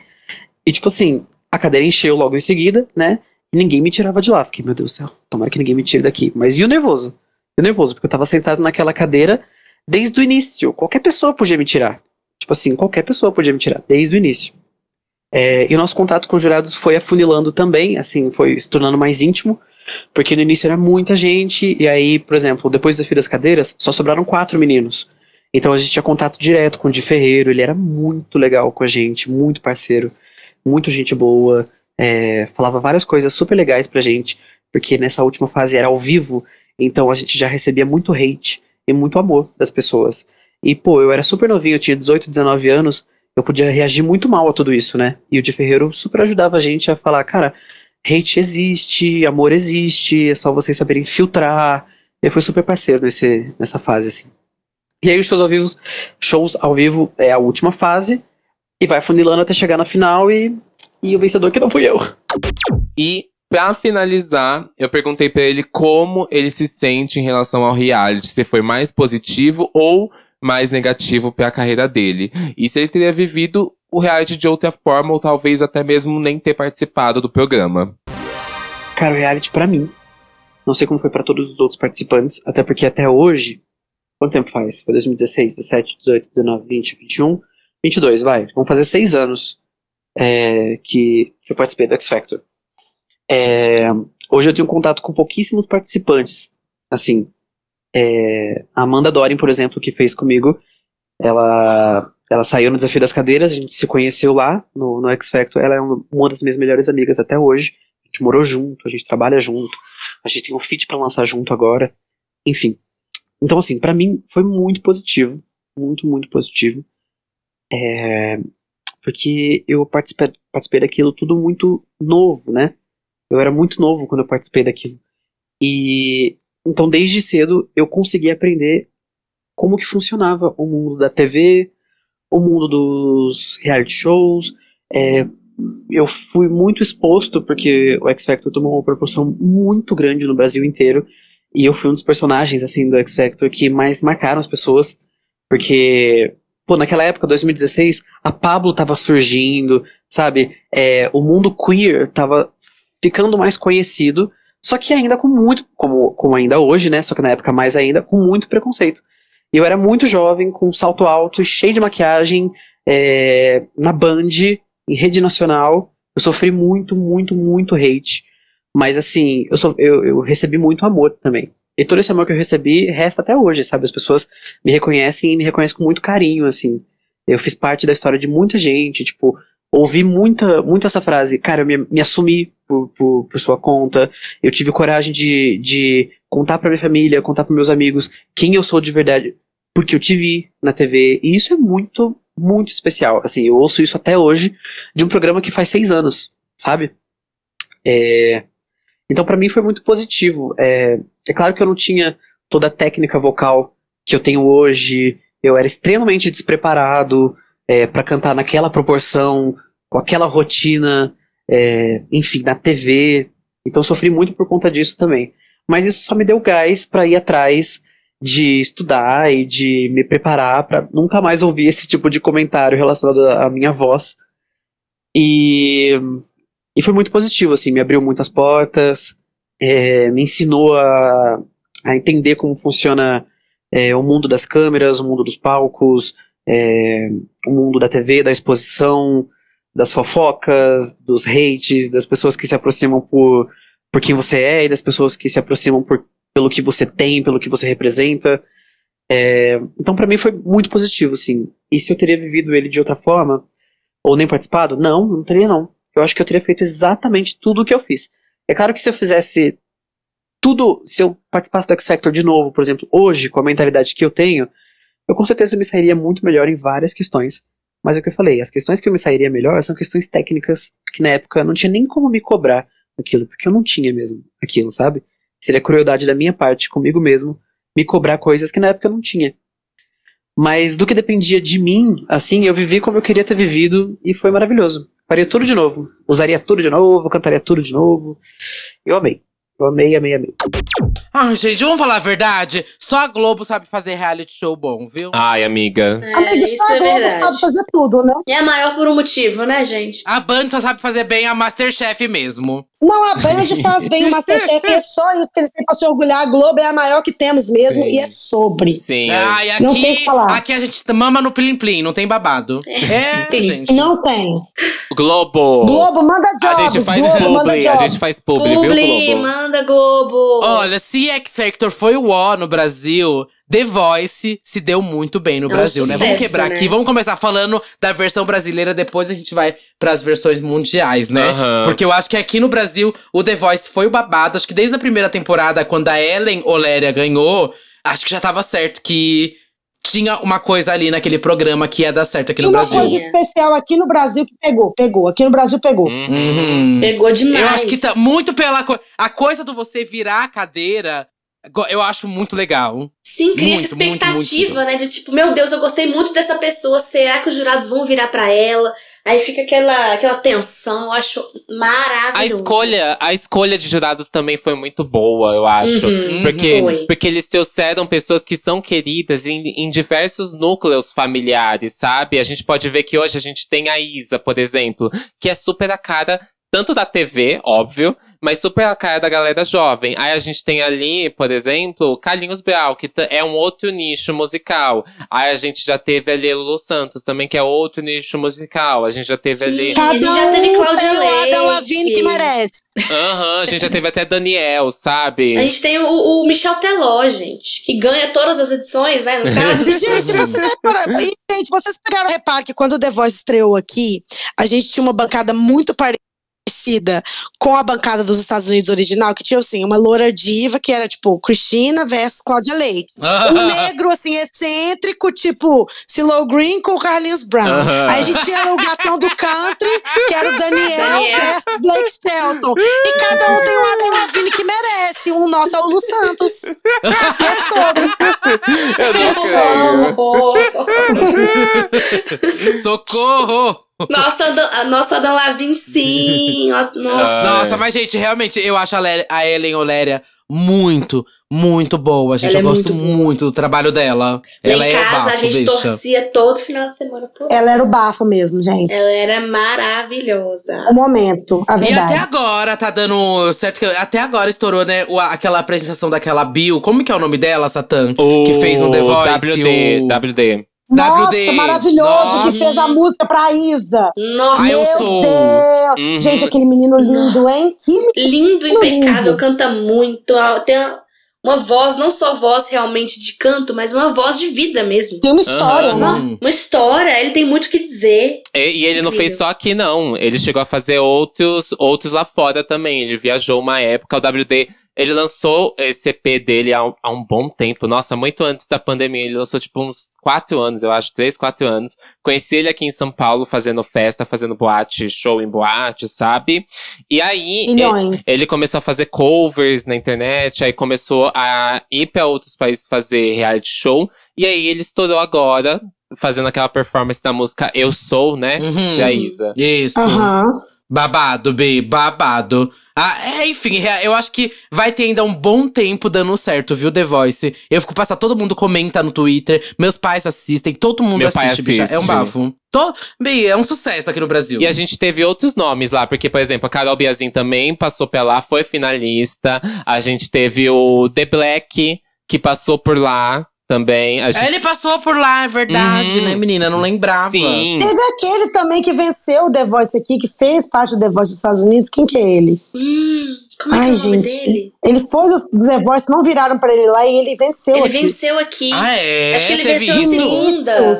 E tipo assim, a cadeira encheu logo em seguida, né? E ninguém me tirava de lá. Fiquei, meu Deus do céu, tomara que ninguém me tire daqui. Mas e o nervoso? E o nervoso, porque eu tava sentado naquela cadeira desde o início. Qualquer pessoa podia me tirar. Tipo assim, qualquer pessoa podia me tirar, desde o início. É, e o nosso contato com os jurados foi afunilando também, assim, foi se tornando mais íntimo, porque no início era muita gente, e aí, por exemplo, depois da fila das cadeiras, só sobraram quatro meninos. Então a gente tinha contato direto com o Di Ferreiro, ele era muito legal com a gente, muito parceiro, muito gente boa, é, falava várias coisas super legais pra gente, porque nessa última fase era ao vivo, então a gente já recebia muito hate e muito amor das pessoas. E, pô, eu era super novinho, eu tinha 18, 19 anos, eu podia reagir muito mal a tudo isso, né? E o Di Ferreiro super ajudava a gente a falar, cara, hate existe, amor existe, é só vocês saberem filtrar. Ele foi super parceiro nesse, nessa fase, assim. E aí os shows ao vivo, shows ao vivo é a última fase, e vai funilando até chegar na final, e, e o vencedor que não fui eu. E Pra finalizar, eu perguntei para ele como ele se sente em relação ao reality, se foi mais positivo ou mais negativo para a carreira dele. E se ele teria vivido o reality de outra forma, ou talvez até mesmo nem ter participado do programa. Cara, o reality para mim, não sei como foi para todos os outros participantes, até porque até hoje, quanto tempo faz? Foi 2016, 17, 18, 19, 20, 21, 22, vai. Vão fazer seis anos é, que, que eu participei do X Factor. É, hoje eu tenho contato com pouquíssimos participantes, assim, é, a Amanda Dorin, por exemplo, que fez comigo, ela, ela saiu no Desafio das Cadeiras, a gente se conheceu lá no, no X Factor. Ela é uma das minhas melhores amigas até hoje. A gente morou junto, a gente trabalha junto, a gente tem um feat para lançar junto agora. Enfim. Então, assim, para mim foi muito positivo. Muito, muito positivo. É, porque eu participei, participei daquilo tudo muito novo, né? Eu era muito novo quando eu participei daquilo. E então, desde cedo, eu consegui aprender como que funcionava o mundo da TV, o mundo dos reality shows. É, eu fui muito exposto, porque o X Factor tomou uma proporção muito grande no Brasil inteiro. E eu fui um dos personagens, assim, do X Factor que mais marcaram as pessoas. Porque, pô, naquela época, 2016, a Pablo tava surgindo, sabe? É, o mundo queer tava ficando mais conhecido. Só que ainda com muito, como, como ainda hoje, né? Só que na época mais ainda, com muito preconceito. E eu era muito jovem, com salto alto, cheio de maquiagem, é, na Band, em rede nacional. Eu sofri muito, muito, muito hate. Mas assim, eu, so, eu, eu recebi muito amor também. E todo esse amor que eu recebi resta até hoje, sabe? As pessoas me reconhecem e me reconhecem com muito carinho, assim. Eu fiz parte da história de muita gente, tipo, ouvi muita, muito essa frase, cara, eu me, me assumi por, por, por, sua conta, eu tive coragem de, de contar pra minha família, contar pros meus amigos quem eu sou de verdade, porque eu te vi na TV, e isso é muito, muito especial, assim, eu ouço isso até hoje, de um programa que faz seis anos, sabe? É, então para mim foi muito positivo, é, é claro que eu não tinha toda a técnica vocal que eu tenho hoje, eu era extremamente despreparado, é, para cantar naquela proporção, com aquela rotina, é, enfim, na TV. Então sofri muito por conta disso também. Mas isso só me deu gás para ir atrás de estudar e de me preparar para nunca mais ouvir esse tipo de comentário relacionado à minha voz. E, e foi muito positivo, assim, me abriu muitas portas, é, me ensinou a, a entender como funciona é, o mundo das câmeras, o mundo dos palcos, é, o mundo da TV, da exposição, das fofocas, dos hates, das pessoas que se aproximam por, por quem você é e das pessoas que se aproximam por, pelo que você tem, pelo que você representa. É, então, para mim, foi muito positivo, assim. E se eu teria vivido ele de outra forma, ou nem participado? Não, não teria, não. Eu acho que eu teria feito exatamente tudo o que eu fiz. É claro que se eu fizesse tudo, se eu participasse do X Factor de novo, por exemplo, hoje, com a mentalidade que eu tenho, eu com certeza me sairia muito melhor em várias questões. Mas é o que eu falei, as questões que eu me sairia melhor são questões técnicas que na época não tinha nem como me cobrar aquilo, porque eu não tinha mesmo aquilo, sabe? Seria crueldade da minha parte comigo mesmo me cobrar coisas que na época eu não tinha. Mas do que dependia de mim, assim, eu vivi como eu queria ter vivido e foi maravilhoso. Faria tudo de novo. Usaria tudo de novo, cantaria tudo de novo. Eu amei. Eu amei, amei, amei. Ai, gente, vamos falar a verdade? Só a Globo sabe fazer reality show bom, viu? Ai, amiga. É, Amiga, só a é Globo verdade. sabe fazer tudo, né? É a maior por um motivo, né, gente? A Band só sabe fazer bem a Masterchef mesmo. Não, a Band faz bem o Masterchef e é só isso que eles têm pra se orgulhar. A Globo é a maior que temos mesmo Sim. e é sobre. Sim. Ai, aqui, Não tem o que falar. aqui a gente mama no plim plim, não tem babado. É, Isso. gente. Não tem. Globo. Globo, manda A jobs. gente faz Globo, manda publi, a jobs. gente faz publi, viu, Publi, Globo? manda Globo. Olha, se X Factor foi o ó no Brasil, The Voice se deu muito bem no É um Brasil, né? Vamos sucesso, quebrar né? aqui, vamos começar falando da versão brasileira, depois a gente vai pras versões mundiais, né? Aham. Porque eu acho que aqui no Brasil o The Voice foi o babado. Acho que desde a primeira temporada, quando a Ellen Oléria ganhou, acho que já tava certo que tinha uma coisa ali naquele programa que ia dar certo aqui Tinha no uma Brasil. coisa especial aqui no Brasil que pegou, pegou. Aqui no Brasil pegou. Uhum. Pegou demais. Eu acho que tá muito pela co a coisa do você virar a cadeira, eu acho muito legal. Sim, cria essa Muito, muito, expectativa, né? De tipo, meu Deus, eu gostei muito dessa pessoa. Será que os jurados vão virar pra ela? Aí fica aquela, aquela tensão. Eu acho maravilhoso. A escolha, a escolha de jurados também foi muito boa, eu acho. Uhum, Porque, foi. porque eles trouxeram pessoas que são queridas em, em diversos núcleos familiares, sabe? A gente pode ver que hoje a gente tem a Isa, por exemplo, que é super a cara tanto da TV, óbvio, mas super a cara da galera jovem. Aí a gente tem ali, por exemplo, Carlinhos Brau, que é um outro nicho musical. Aí a gente já teve ali Lulu Santos também, que é outro nicho musical. A gente já teve Sim. ali. a gente já teve um Cláudia Adam Leite. Lavigne que merece. Aham, a gente já teve até Daniel, sabe? A gente tem o, o Michel Teló, gente, que ganha todas as edições, né? No caso. Gente, vocês repararam, gente, vocês pegaram reparo que quando o The Voice estreou aqui, a gente tinha uma bancada muito parecida com a bancada dos Estados Unidos original, que tinha assim, uma loura diva, que era tipo Cristina versus Cláudia Leite. Um negro, assim, excêntrico, tipo Silo Green com o Carlinhos Brown. Aí a gente tinha o gatão do country, que era o Daniel, Daniel. versus Blake Shelton. E cada um tem um Adam Lavigne que merece. Um nosso é o Lu Santos. É sobre. Eu não creio. Socorro! Nossa, Adam- a- nosso Adam Lavigne, sim. Ó, Nossa. Nossa, mas gente, realmente, eu acho a, Lé- a Ellen Oléria muito, muito boa, gente. Ela eu é gosto muito muito do trabalho dela. Lá Ela em é casa, bafo, a gente bicha. torcia todo final de semana por ela. Ela era o bafo mesmo, gente. Ela era maravilhosa. O momento, a E verdade. até agora tá dando certo que até agora estourou, né, o- aquela apresentação daquela Bill. Como que é o nome dela, Satã? Que fez um The O Voice. WD, o... WD. Nossa, WD. maravilhoso Nossa. que fez a música pra Isa. Nossa, eu Meu sou. Deus. Uhum. Gente, aquele menino lindo, hein? Que lindo, Lindo. impecável, canta muito. Tem uma voz, não só voz realmente de canto, mas uma voz de vida mesmo. tem uma história, Aham. né? Uma história, ele tem muito o que dizer. E, e ele não Incrível. fez só aqui, não. Ele chegou a fazer outros, outros lá fora também. Ele viajou uma época, o WD. Ele lançou esse EP dele há, um- há um bom tempo. Nossa, muito antes da pandemia. Ele lançou, tipo, uns quatro anos, eu acho. Três, quatro anos. Conheci ele aqui em São Paulo, fazendo festa, fazendo boate, show em boate, sabe? E aí, Milhões. ele começou a fazer covers na internet, aí começou a ir pra outros países fazer reality show. E aí ele estourou agora, fazendo aquela performance da música Eu Sou, né? Uhum. Da Isa. Isso. Aham. Babado, Bi, babado. Ah, é, enfim, rea- eu acho que vai ter ainda um bom tempo dando certo, viu, The Voice? Eu fico passando, todo mundo comenta no Twitter, meus pais assistem, todo mundo Meu pai assiste, bicha. É um assiste. bafo. Bi, é um sucesso aqui no Brasil. E a gente teve outros nomes lá, porque, por exemplo, a Carol Biazin também passou por lá, foi finalista. A gente teve o The Black, que passou por lá. Também. A gente... Ele passou por lá, é verdade, Uhum. né, menina? Não lembrava. Sim. Teve aquele também que venceu o The Voice aqui, que fez parte do The Voice dos Estados Unidos. Quem que é ele? Hum, como é Ai, que é o nome gente. dele? Ele foi do The Voice, não viraram pra ele lá e ele venceu Ele aqui. venceu aqui. Ah, é? Acho que ele Teve venceu a segunda.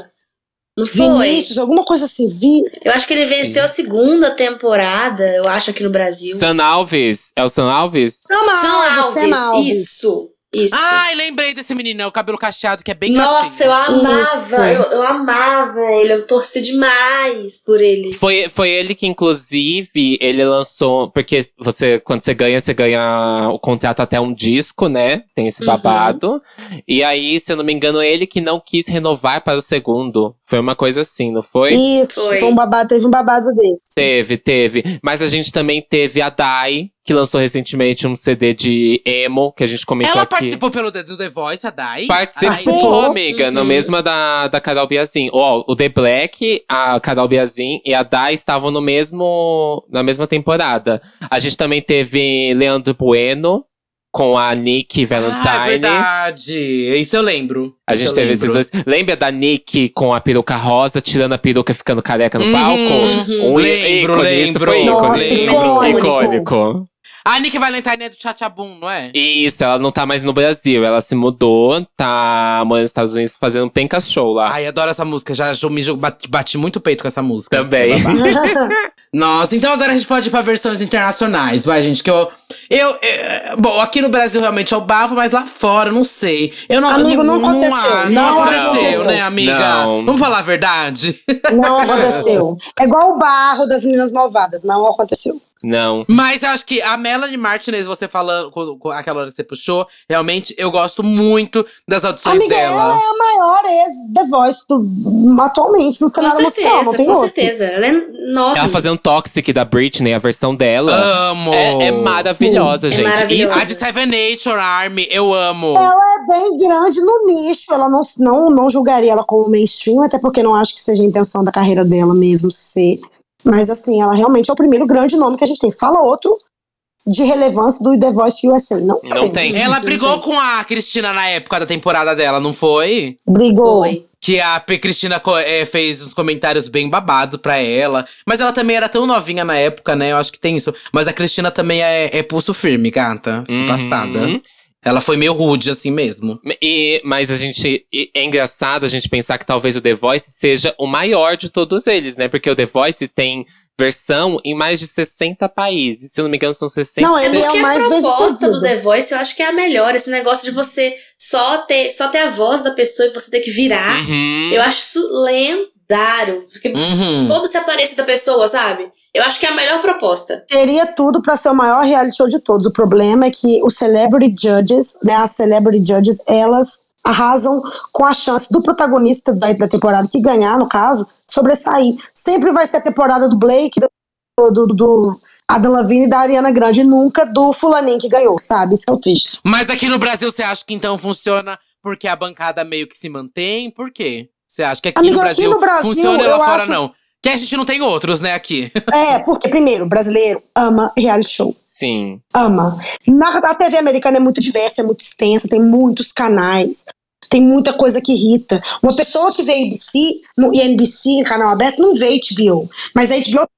Não foi? Vinícius, alguma coisa assim. Vi... Eu acho que ele venceu a segunda temporada, eu acho, aqui no Brasil. San Alves. É o San Alves? Sam São Alves, Sam Alves. Isso, isso. Ai, lembrei desse menino, é o cabelo cacheado, que é bem Nossa, eu gatinho. amava, Isso. eu, eu amava ele, eu torci demais por ele. Foi, foi ele que, inclusive, ele lançou. Porque você, quando você ganha, você ganha o contrato até um disco, né? Tem esse Uhum. babado. E aí, se eu não me engano, ele que não quis renovar para o segundo. Foi uma coisa assim, não foi? Isso, Foi. foi um babado, teve um babado desse. Teve, teve. Mas a gente também teve a Dai, que lançou recentemente um CD de emo, que a gente comentou Ela aqui. participou pelo The, do The Voice, a Dai? Participou, Participou. amiga, na Uhum. mesma da, da Carol Biazin. Ó, o The Black, a Carol Biazin e a Dai estavam no mesmo, na mesma temporada. A gente também teve Leandro Bueno com a Nick Ah, é Valentine. verdade. Isso eu lembro. a Isso gente teve lembro. esses dois. Lembra da Nick com a peruca rosa, tirando a peruca e ficando careca no Uhum, palco? uhum. Um Lembro, ícone, isso lembro. foi ícone. Nossa, ícone. icônico. icônico. A Nick Valentine é do Chachabum, não é? Isso, ela não tá mais no Brasil. Ela se mudou, tá morando nos Estados Unidos fazendo penca show lá. Ai, adoro essa música. Já ju- me ju- bati, bati muito peito com essa música. Também. Nossa, então agora a gente pode ir pra versões internacionais, vai, gente. Que eu. Eu. eh, bom, aqui no Brasil realmente é o bafo, mas lá fora, eu não sei. Eu não. Amigo, não aconteceu. Não, Não aconteceu, aconteceu. né, amiga? Não. Vamos falar a verdade? Não aconteceu. É igual o barro das meninas malvadas, não aconteceu. Não. Mas eu acho que a Melanie Martinez, você falando, com, com aquela hora que você puxou, realmente eu gosto muito das audições Amiga, dela. ela é a maior ex-The Voice do, atualmente no Com cenário musical, não certeza, tem com outro. certeza. Ela é enorme. Ela fazendo Toxic da Britney, a versão dela. Amo! É, é maravilhosa, É gente. maravilhosa. A de Seven Nation Army, eu amo. Ela é bem grande no nicho, ela não, não, não julgaria ela como mainstream, até porque não acho que seja a intenção da carreira dela mesmo ser. Mas assim, ela realmente é o primeiro grande nome que a gente tem. Fala outro de relevância do The Voice USA. Não, Não tem. Ela brigou com a Cristina na época da temporada dela, não foi? Brigou. Foi. Que a P. Cristina eh, fez uns comentários bem babados pra ela. Mas ela também era tão novinha na época, né? Eu acho que tem isso. Mas a Cristina também é, é pulso firme, gata. Uhum. Passada. Ela foi meio rude assim mesmo. E, mas a gente. e É engraçado a gente pensar que talvez o The Voice seja o maior de todos eles, né? Porque o The Voice tem versão em mais de 60 países. Se eu não me engano, são 60. Não, É ele é o mais a proposta do The Voice eu acho que é a melhor. Esse negócio de você só ter, só ter a voz da pessoa e você ter que virar. Uhum. Eu acho isso lendário. Porque Uhum. foda-se a aparência da pessoa, sabe? Eu acho que é a melhor proposta. Teria tudo pra ser o maior reality show de todos. O problema é que os celebrity judges, né, as celebrity judges, elas arrasam com a chance do protagonista da, da temporada que ganhar, no caso, sobressair. Sempre vai ser a temporada do Blake, do, do, do Adam Levine e da Ariana Grande, nunca do fulaninho que ganhou, sabe? Isso é o triste. Mas aqui no Brasil, você acha que então funciona porque a bancada meio que se mantém? Por quê? Você acha que aqui, Amigo, no, aqui Brasil no Brasil, funciona e lá fora acho- não? Que a gente não tem outros, né, aqui. É, porque, primeiro, o brasileiro ama reality show. Sim. ama. Na, a TV americana é muito diversa, é muito extensa, tem muitos canais, tem muita coisa que irrita. Uma pessoa que vê ABC no, e NBC, canal aberto, não vê HBO, mas a HBO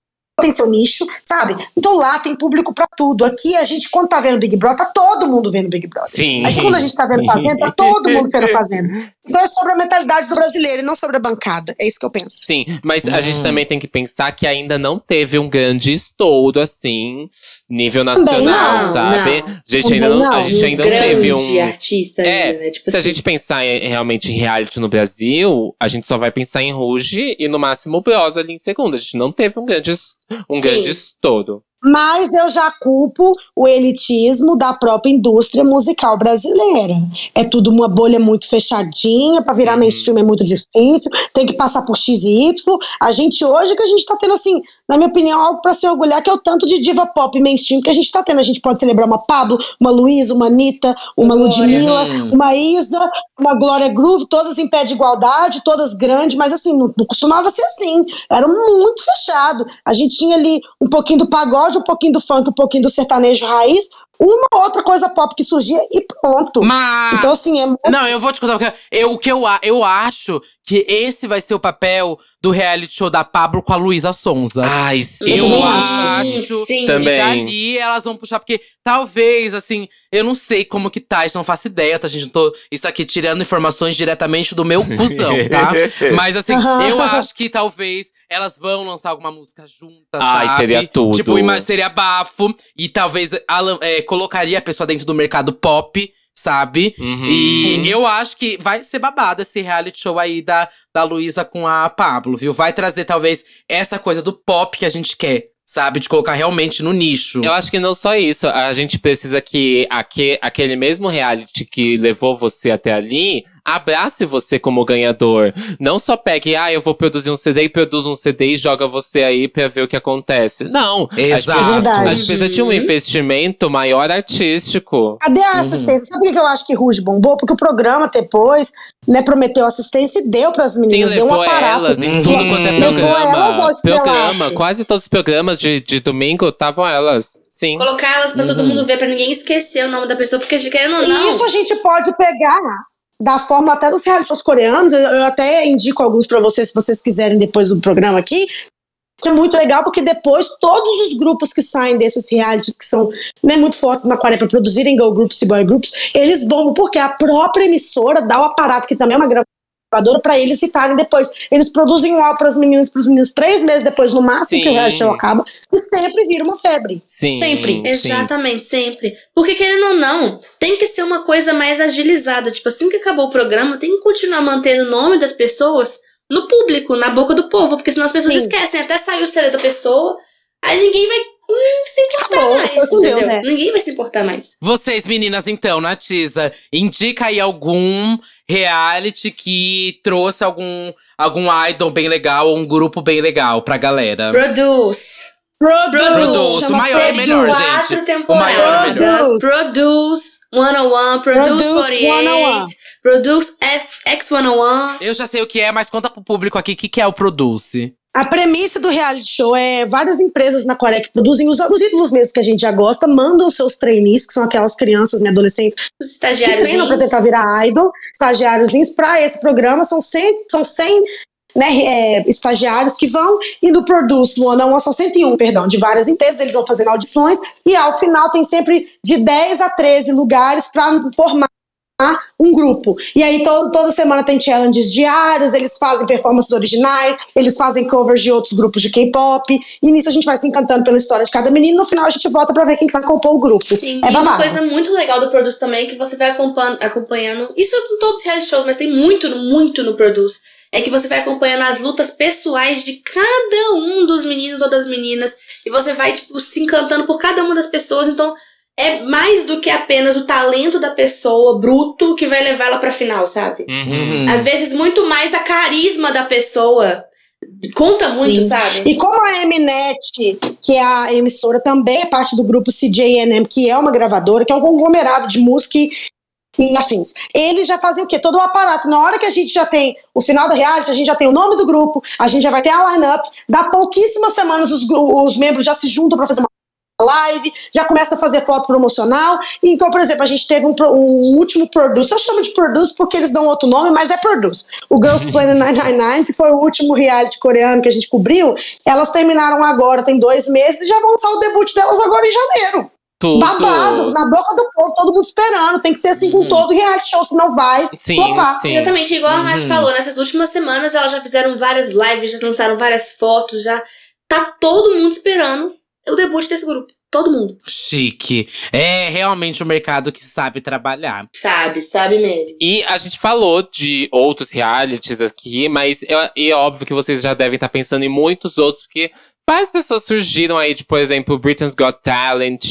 tem seu nicho, sabe? Então lá tem público pra tudo. Aqui a gente, quando tá vendo Big Brother, tá todo mundo vendo Big Brother. Sim. Mas quando a gente tá vendo Fazenda, tá todo mundo vendo Fazenda. Então é sobre a mentalidade do brasileiro e não sobre a bancada. É isso que eu penso. Sim, mas a Hum. gente também tem que pensar que ainda não teve um grande estouro assim, nível nacional, não, sabe? não. A gente Também ainda não, a não. gente ainda não Grande teve um. artista É, ainda, né? Tipo Se a assim. gente pensar em- realmente em reality no Brasil, a gente só vai pensar em Ruge e no máximo o Bros ali em segundo. A gente não teve um grande, es- um Sim. grande estouro. Mas eu já culpo o elitismo da própria indústria musical brasileira. É tudo uma bolha muito fechadinha, pra virar mainstream é muito difícil, tem que passar por X e Y. A gente hoje que a gente tá tendo, assim, na minha opinião, algo pra se orgulhar, que é o tanto de diva pop mainstream que a gente tá tendo. A gente pode celebrar uma Pablo, uma Luísa, uma Anitta, uma Glória. Ludmilla, Hum. uma Isa, uma Glória Groove, todas em pé de igualdade, todas grandes, mas assim, não, não costumava ser assim. Era muito fechado. A gente tinha ali um pouquinho do pagode, um pouquinho do funk, um pouquinho do sertanejo raiz, uma outra coisa pop que surgia e pronto. Mas. Então, assim, é Não, eu vou te contar. Eu, o que eu, eu acho que esse vai ser o papel do reality show da Pablo com a Luísa Sonza. Ai, sim. eu acho. Sim. Também. E dali elas vão puxar, porque talvez, assim, eu não sei como que tá, isso eu não faço ideia, tá, gente? Não tô isso aqui tirando informações diretamente do meu cuzão, tá? Mas assim, eu acho que talvez elas vão lançar alguma música juntas, Ai, sabe? seria tudo. Tipo, seria bafo. E talvez Alan, é, colocaria a pessoa dentro do mercado pop, sabe? Uhum. E eu acho que vai ser babado esse reality show aí da, da Luísa com a Pablo, viu? Vai trazer, talvez, essa coisa do pop que a gente quer, sabe? De colocar realmente no nicho. Eu acho que não só isso. A gente precisa que aque- aquele mesmo reality que levou você até ali abrace você como ganhador. Não só pegue, ah, eu vou produzir um CD e produz um CD e joga você aí pra ver o que acontece. Não. Exato. A gente, Verdade. a gente precisa de um Uhum. investimento maior artístico. Cadê a assistência? Sabe por que eu acho que Ruge bombou? Porque o programa depois, né, prometeu assistência e deu pras Sim, meninas, deu um levou aparato. elas em Uhum. tudo quanto é Levou elas ao programa. Programa, quase todos os programas de, de domingo estavam elas. Sim. Colocar elas pra todo Uhum. mundo ver, pra ninguém esquecer o nome da pessoa, porque querendo ou E não. isso a gente pode pegar da forma até dos reality shows coreanos. Eu, eu até indico alguns pra vocês, se vocês quiserem, depois do programa aqui. Que é muito legal, porque depois todos os grupos que saem desses realities, que são né, muito fortes na Coreia para produzirem girl groups e boy groups, eles bombam porque a própria emissora dá o aparato, que também é uma gravadora, para eles citarem depois. Eles produzem um álbum para as meninas, para os meninos, três meses depois, no máximo, que o Sim. reality show acaba, e sempre vira uma febre. Sim. Sempre. Sim. Exatamente, sempre. Porque querendo ou não, tem que ser uma coisa mais agilizada. Tipo, assim que acabou o programa, tem que continuar mantendo o nome das pessoas no público, na boca do povo. Porque senão as pessoas Sim. esquecem, até sair o CD da pessoa, aí ninguém vai hum, se importar Acabou, mais. Deus, entendeu? é. Ninguém vai se importar mais. Vocês, meninas, então, Natisa, indica aí algum reality que trouxe algum, algum idol bem legal ou um grupo bem legal pra galera. Produce. Produce, Produce, o maior é Produce. melhor, Quatro gente. O maior é temporadas. melhor. Produce 101, Produce Produce 48, 101. Produce X, X101. Eu já sei o que é, mas conta pro público aqui o que, que é o Produce. A premissa do reality show é várias empresas na Coreia que produzem os, os ídolos mesmo que a gente já gosta, mandam seus trainees, que são aquelas crianças e adolescentes Os que treinam para tentar virar idol, estagiáriozinhos para esse programa. São 100, são 100 né, é, estagiários que vão e no Produce no ano a um são 101, perdão, de várias empresas, eles vão fazendo audições e ao final tem sempre de 10 a 13 lugares para formar um grupo. E aí todo, toda semana tem challenges diários, eles fazem performances originais, eles fazem covers de outros grupos de K-pop, e nisso a gente vai se encantando pela história de cada menino, no final a gente volta pra ver quem que vai compor o grupo. Sim, é e uma coisa muito legal do Produce também é que você vai acompanhando, acompanhando. Isso é com todos os reality shows, mas tem muito, muito no Produce. É que você vai acompanhando as lutas pessoais de cada um dos meninos ou das meninas. E você vai, tipo, se encantando por cada uma das pessoas. Então, é mais do que apenas o talento da pessoa bruto que vai levar ela pra final, sabe? Uhum. Às vezes, muito mais a carisma da pessoa conta muito, Sim. sabe? E como a Mnet, que é a emissora, também é parte do grupo CJNM, que é uma gravadora, que é um conglomerado de música e, e afins. Eles já fazem o quê? Todo o aparato. Na hora que a gente já tem o final do reality, a gente já tem o nome do grupo, a gente já vai ter a line-up. Dá pouquíssimas semanas os, os membros já se juntam para fazer uma live, já começa a fazer foto promocional. Então, por exemplo, a gente teve um, um último Produce, eu chamo de Produce porque eles dão outro nome, mas é Produce. O Girls Planet 999, que foi o último reality coreano que a gente cobriu, elas terminaram agora, tem dois meses, e já vão lançar o debut delas agora em janeiro. Tudo. Babado, na boca do povo, todo mundo esperando. Tem que ser assim com todo reality show, senão vai Sim, flopar. sim. Exatamente, igual a Nath Uhum. falou, nessas últimas semanas elas já fizeram várias lives, já lançaram várias fotos, já tá todo mundo esperando o debut desse grupo. Todo mundo. Chique. É realmente um mercado que sabe trabalhar. Sabe, sabe mesmo. E a gente falou de outros realities aqui, mas é, é óbvio que vocês já devem estar pensando em muitos outros, porque várias pessoas surgiram aí, de, por exemplo, Britain's Got Talent,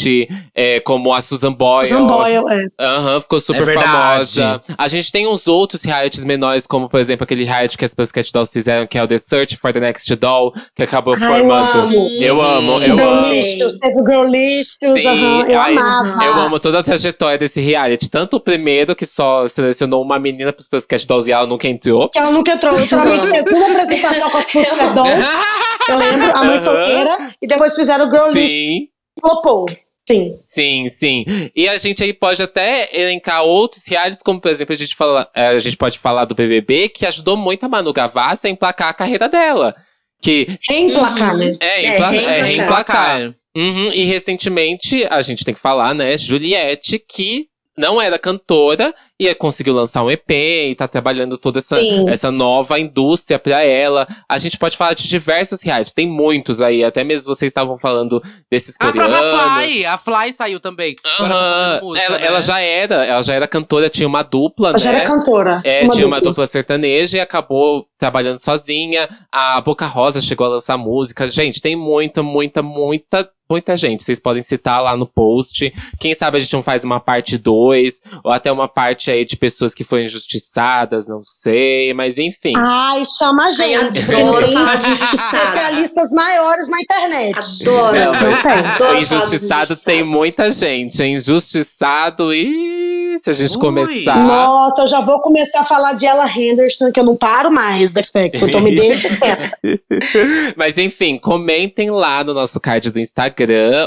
é, como a Susan Boyle. Susan Boyle, é. Aham, ficou super É verdade. famosa. A gente tem uns outros realities menores, como, por exemplo, aquele reality que as Pussycat Dolls fizeram, que é o The Search for the Next Doll, que acabou Ai, eu formando. amo. Eu amo, eu Girl amo. Listos, teve o Girl Listos, Sim, aham, eu ai, amava. Eu amo toda a trajetória desse reality. Tanto o primeiro, que só selecionou uma menina pros Pussycat Dolls e ela nunca entrou. Que ela nunca entrou. Literalmente fez uma apresentação com as Pussycat Dolls. Eu lembro, a mãe. Solteira. E depois fizeram o Girl List Sim. flopou. Sim. Sim, sim. E a gente aí pode até elencar outros realities, como por exemplo, a gente, fala, eh, a gente pode falar do BBB, que ajudou muito a Manu Gavassi a emplacar a carreira dela. Que Emplacar, né? é, É, empla- é, reemplacar. reemplacar. Uhum, E recentemente, a gente tem que falar, né, Juliette, que não era cantora e conseguiu lançar um EP e tá trabalhando toda essa, Sim. essa nova indústria pra ela. A gente pode falar de diversos realities, tem muitos aí, até mesmo vocês estavam falando desses A coreanos. própria Fly, a Fly saiu também. Agora tá Aham. fazendo música, ela, né? ela já era, ela já era cantora, tinha uma dupla, Ela já né? era cantora. É, tinha uma dupla sertaneja e acabou trabalhando sozinha. A Boca Rosa chegou a lançar música. Gente, tem muita, muita, muita, muita gente. Vocês podem citar lá no post. Quem sabe a gente não faz uma parte 2, ou até uma parte aí de pessoas que foram injustiçadas, não sei, mas enfim. Ai, chama a Ai, gente. porque adoro tem falar de injustiçados. especialistas maiores na internet. Adoro. Não, mas tem. Adoro injustiçado tem muita gente. É injustiçado e se a gente Ui. começar. Nossa, eu já vou começar a falar de Ella Henderson, que eu não paro mais da Spectrum. Então me deixa quieta. Mas enfim, comentem lá no nosso card do Instagram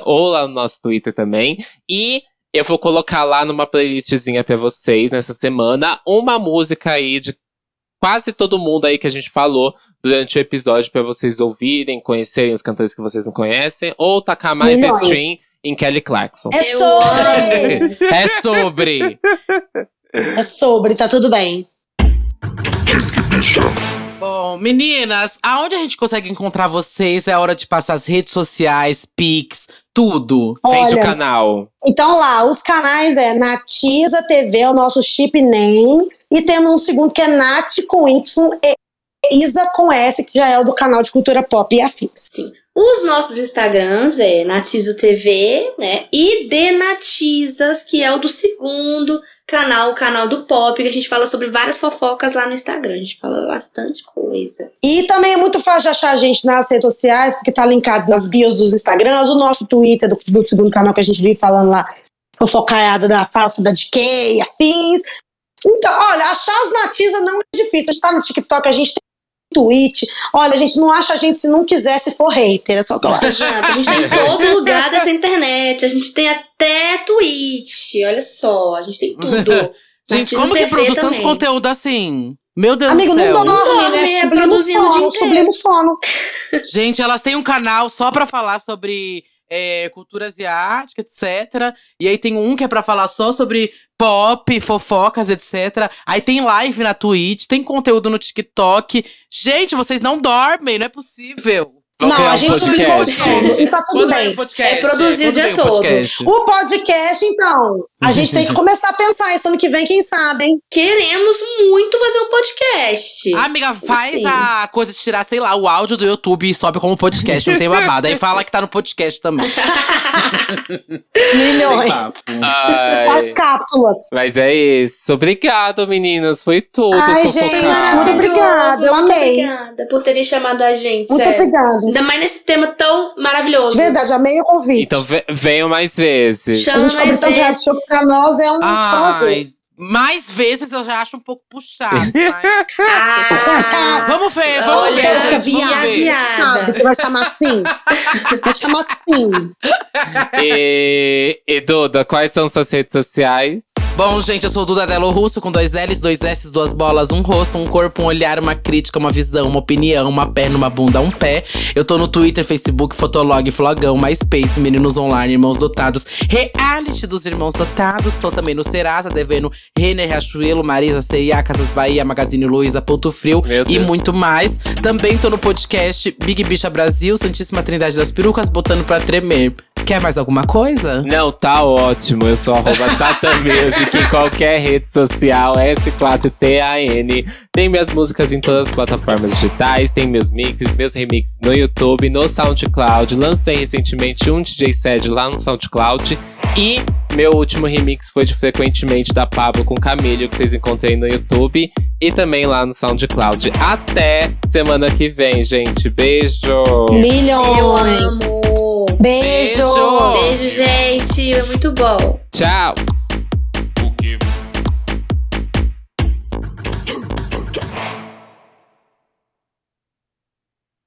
ou lá no nosso Twitter também. E eu vou colocar lá numa playlistzinha pra vocês nessa semana uma música aí de quase todo mundo aí que a gente falou durante o episódio pra vocês ouvirem, conhecerem os cantores que vocês não conhecem, ou tacar mais Milhões. stream em Kelly Clarkson. É sobre! É sobre. É sobre, tá tudo bem. Bom, meninas, aonde a gente consegue encontrar vocês? É hora de passar as redes sociais, Pix, tudo. Vende o Olha, canal. então lá, os canais é Natiza TV, é o nosso chip name. E temos um segundo que é Nat com Y e Isa com S, que já é o do canal de cultura pop e afins. Sim. Os nossos Instagrams é Natizo TV, né? E Denatizas, que é o do segundo canal, o canal do Pop, que a gente fala sobre várias fofocas lá no Instagram. A gente fala bastante coisa. E também é muito fácil de achar a gente nas redes sociais, porque tá linkado nas bios dos Instagrams, o nosso Twitter do, do segundo canal que a gente vive falando lá, fofocaiada da falsa da DK e afins. Então, olha, achar as natizas não é difícil. A gente tá no TikTok, a gente tem Twitch. Olha, a gente não acha a gente se não quiser, se for hater, é só que eu acho. Exato, a gente tem em todo lugar dessa internet. A gente tem até Twitch, olha só, a gente tem tudo. Gente, como que produz tanto também. conteúdo assim? Meu Deus Amigo, do céu. não dorme, dorme, né? é produzindo sono, inteiro. sublima sono. Gente, elas têm um canal só pra falar sobre é, cultura asiática, etc. E aí tem um que é pra falar só sobre pop, fofocas, etc. Aí tem live na Twitch, tem conteúdo no TikTok. Gente, vocês não dormem, não é possível. Vamos Não, a um gente subiu o podcast. sono, e tá tudo Quando bem. podcast? É produzir o dia todo. podcast? O podcast, então, a gente tem que começar a pensar isso ano que vem, quem sabe, hein? Queremos muito fazer um podcast. Amiga, faz Sim. a coisa de tirar, sei lá, o áudio do YouTube e sobe como podcast, não tem babado. Aí fala que tá no podcast também. Milhões. As cápsulas. Mas é isso. Obrigado, meninas. Foi tudo. Ai, gente, muito obrigada, eu muito amei. obrigada por terem chamado a gente, Muito sério. obrigada. Ainda mais nesse tema tão maravilhoso. De verdade, amei o convite. Então ve- venham mais vezes. Chama a gente mais vezes. pra nós é um prazer. Ai, mais vezes eu já acho um pouco puxado. mas- Ah, Vamos ver, vamos Olha, ver. Sabe que vai chamar assim? Vai chamar assim. E, e Duda, quais são suas redes sociais? Bom, gente, eu sou o Duda Delo Russo, com dois L's, dois S, duas bolas, um rosto, um corpo, um olhar, uma crítica, uma visão, uma opinião, uma perna, uma bunda, um pé. Eu tô no Twitter, Facebook, Fotolog, Flogão, MySpace, Meninos Online, Irmãos Dotados, Reality dos Irmãos Dotados. Tô também no Serasa, devendo Renner, Riachuelo, Marisa, C&A, Casas Bahia, Magazine Luiza, Ponto Frio Meu e Deus. muito mais. Também tô no podcast Big Bicha Brasil, Santíssima Trindade das Perucas, botando pra tremer. Quer mais alguma coisa? Não, tá ótimo. Eu sou arroba Sata Music em qualquer rede social, S4TAN. Tem minhas músicas em todas as plataformas digitais, tem meus mixes, meus remixes no YouTube, no SoundCloud. Lancei recentemente um DJ set lá no SoundCloud. E meu último remix foi de Frequentemente da Pablo com Camilo, que vocês encontrem no YouTube e também lá no SoundCloud. Até semana que vem, gente. Beijo! eu Milhões. Beijo. Beijo. Beijo, gente. É muito bom. Tchau!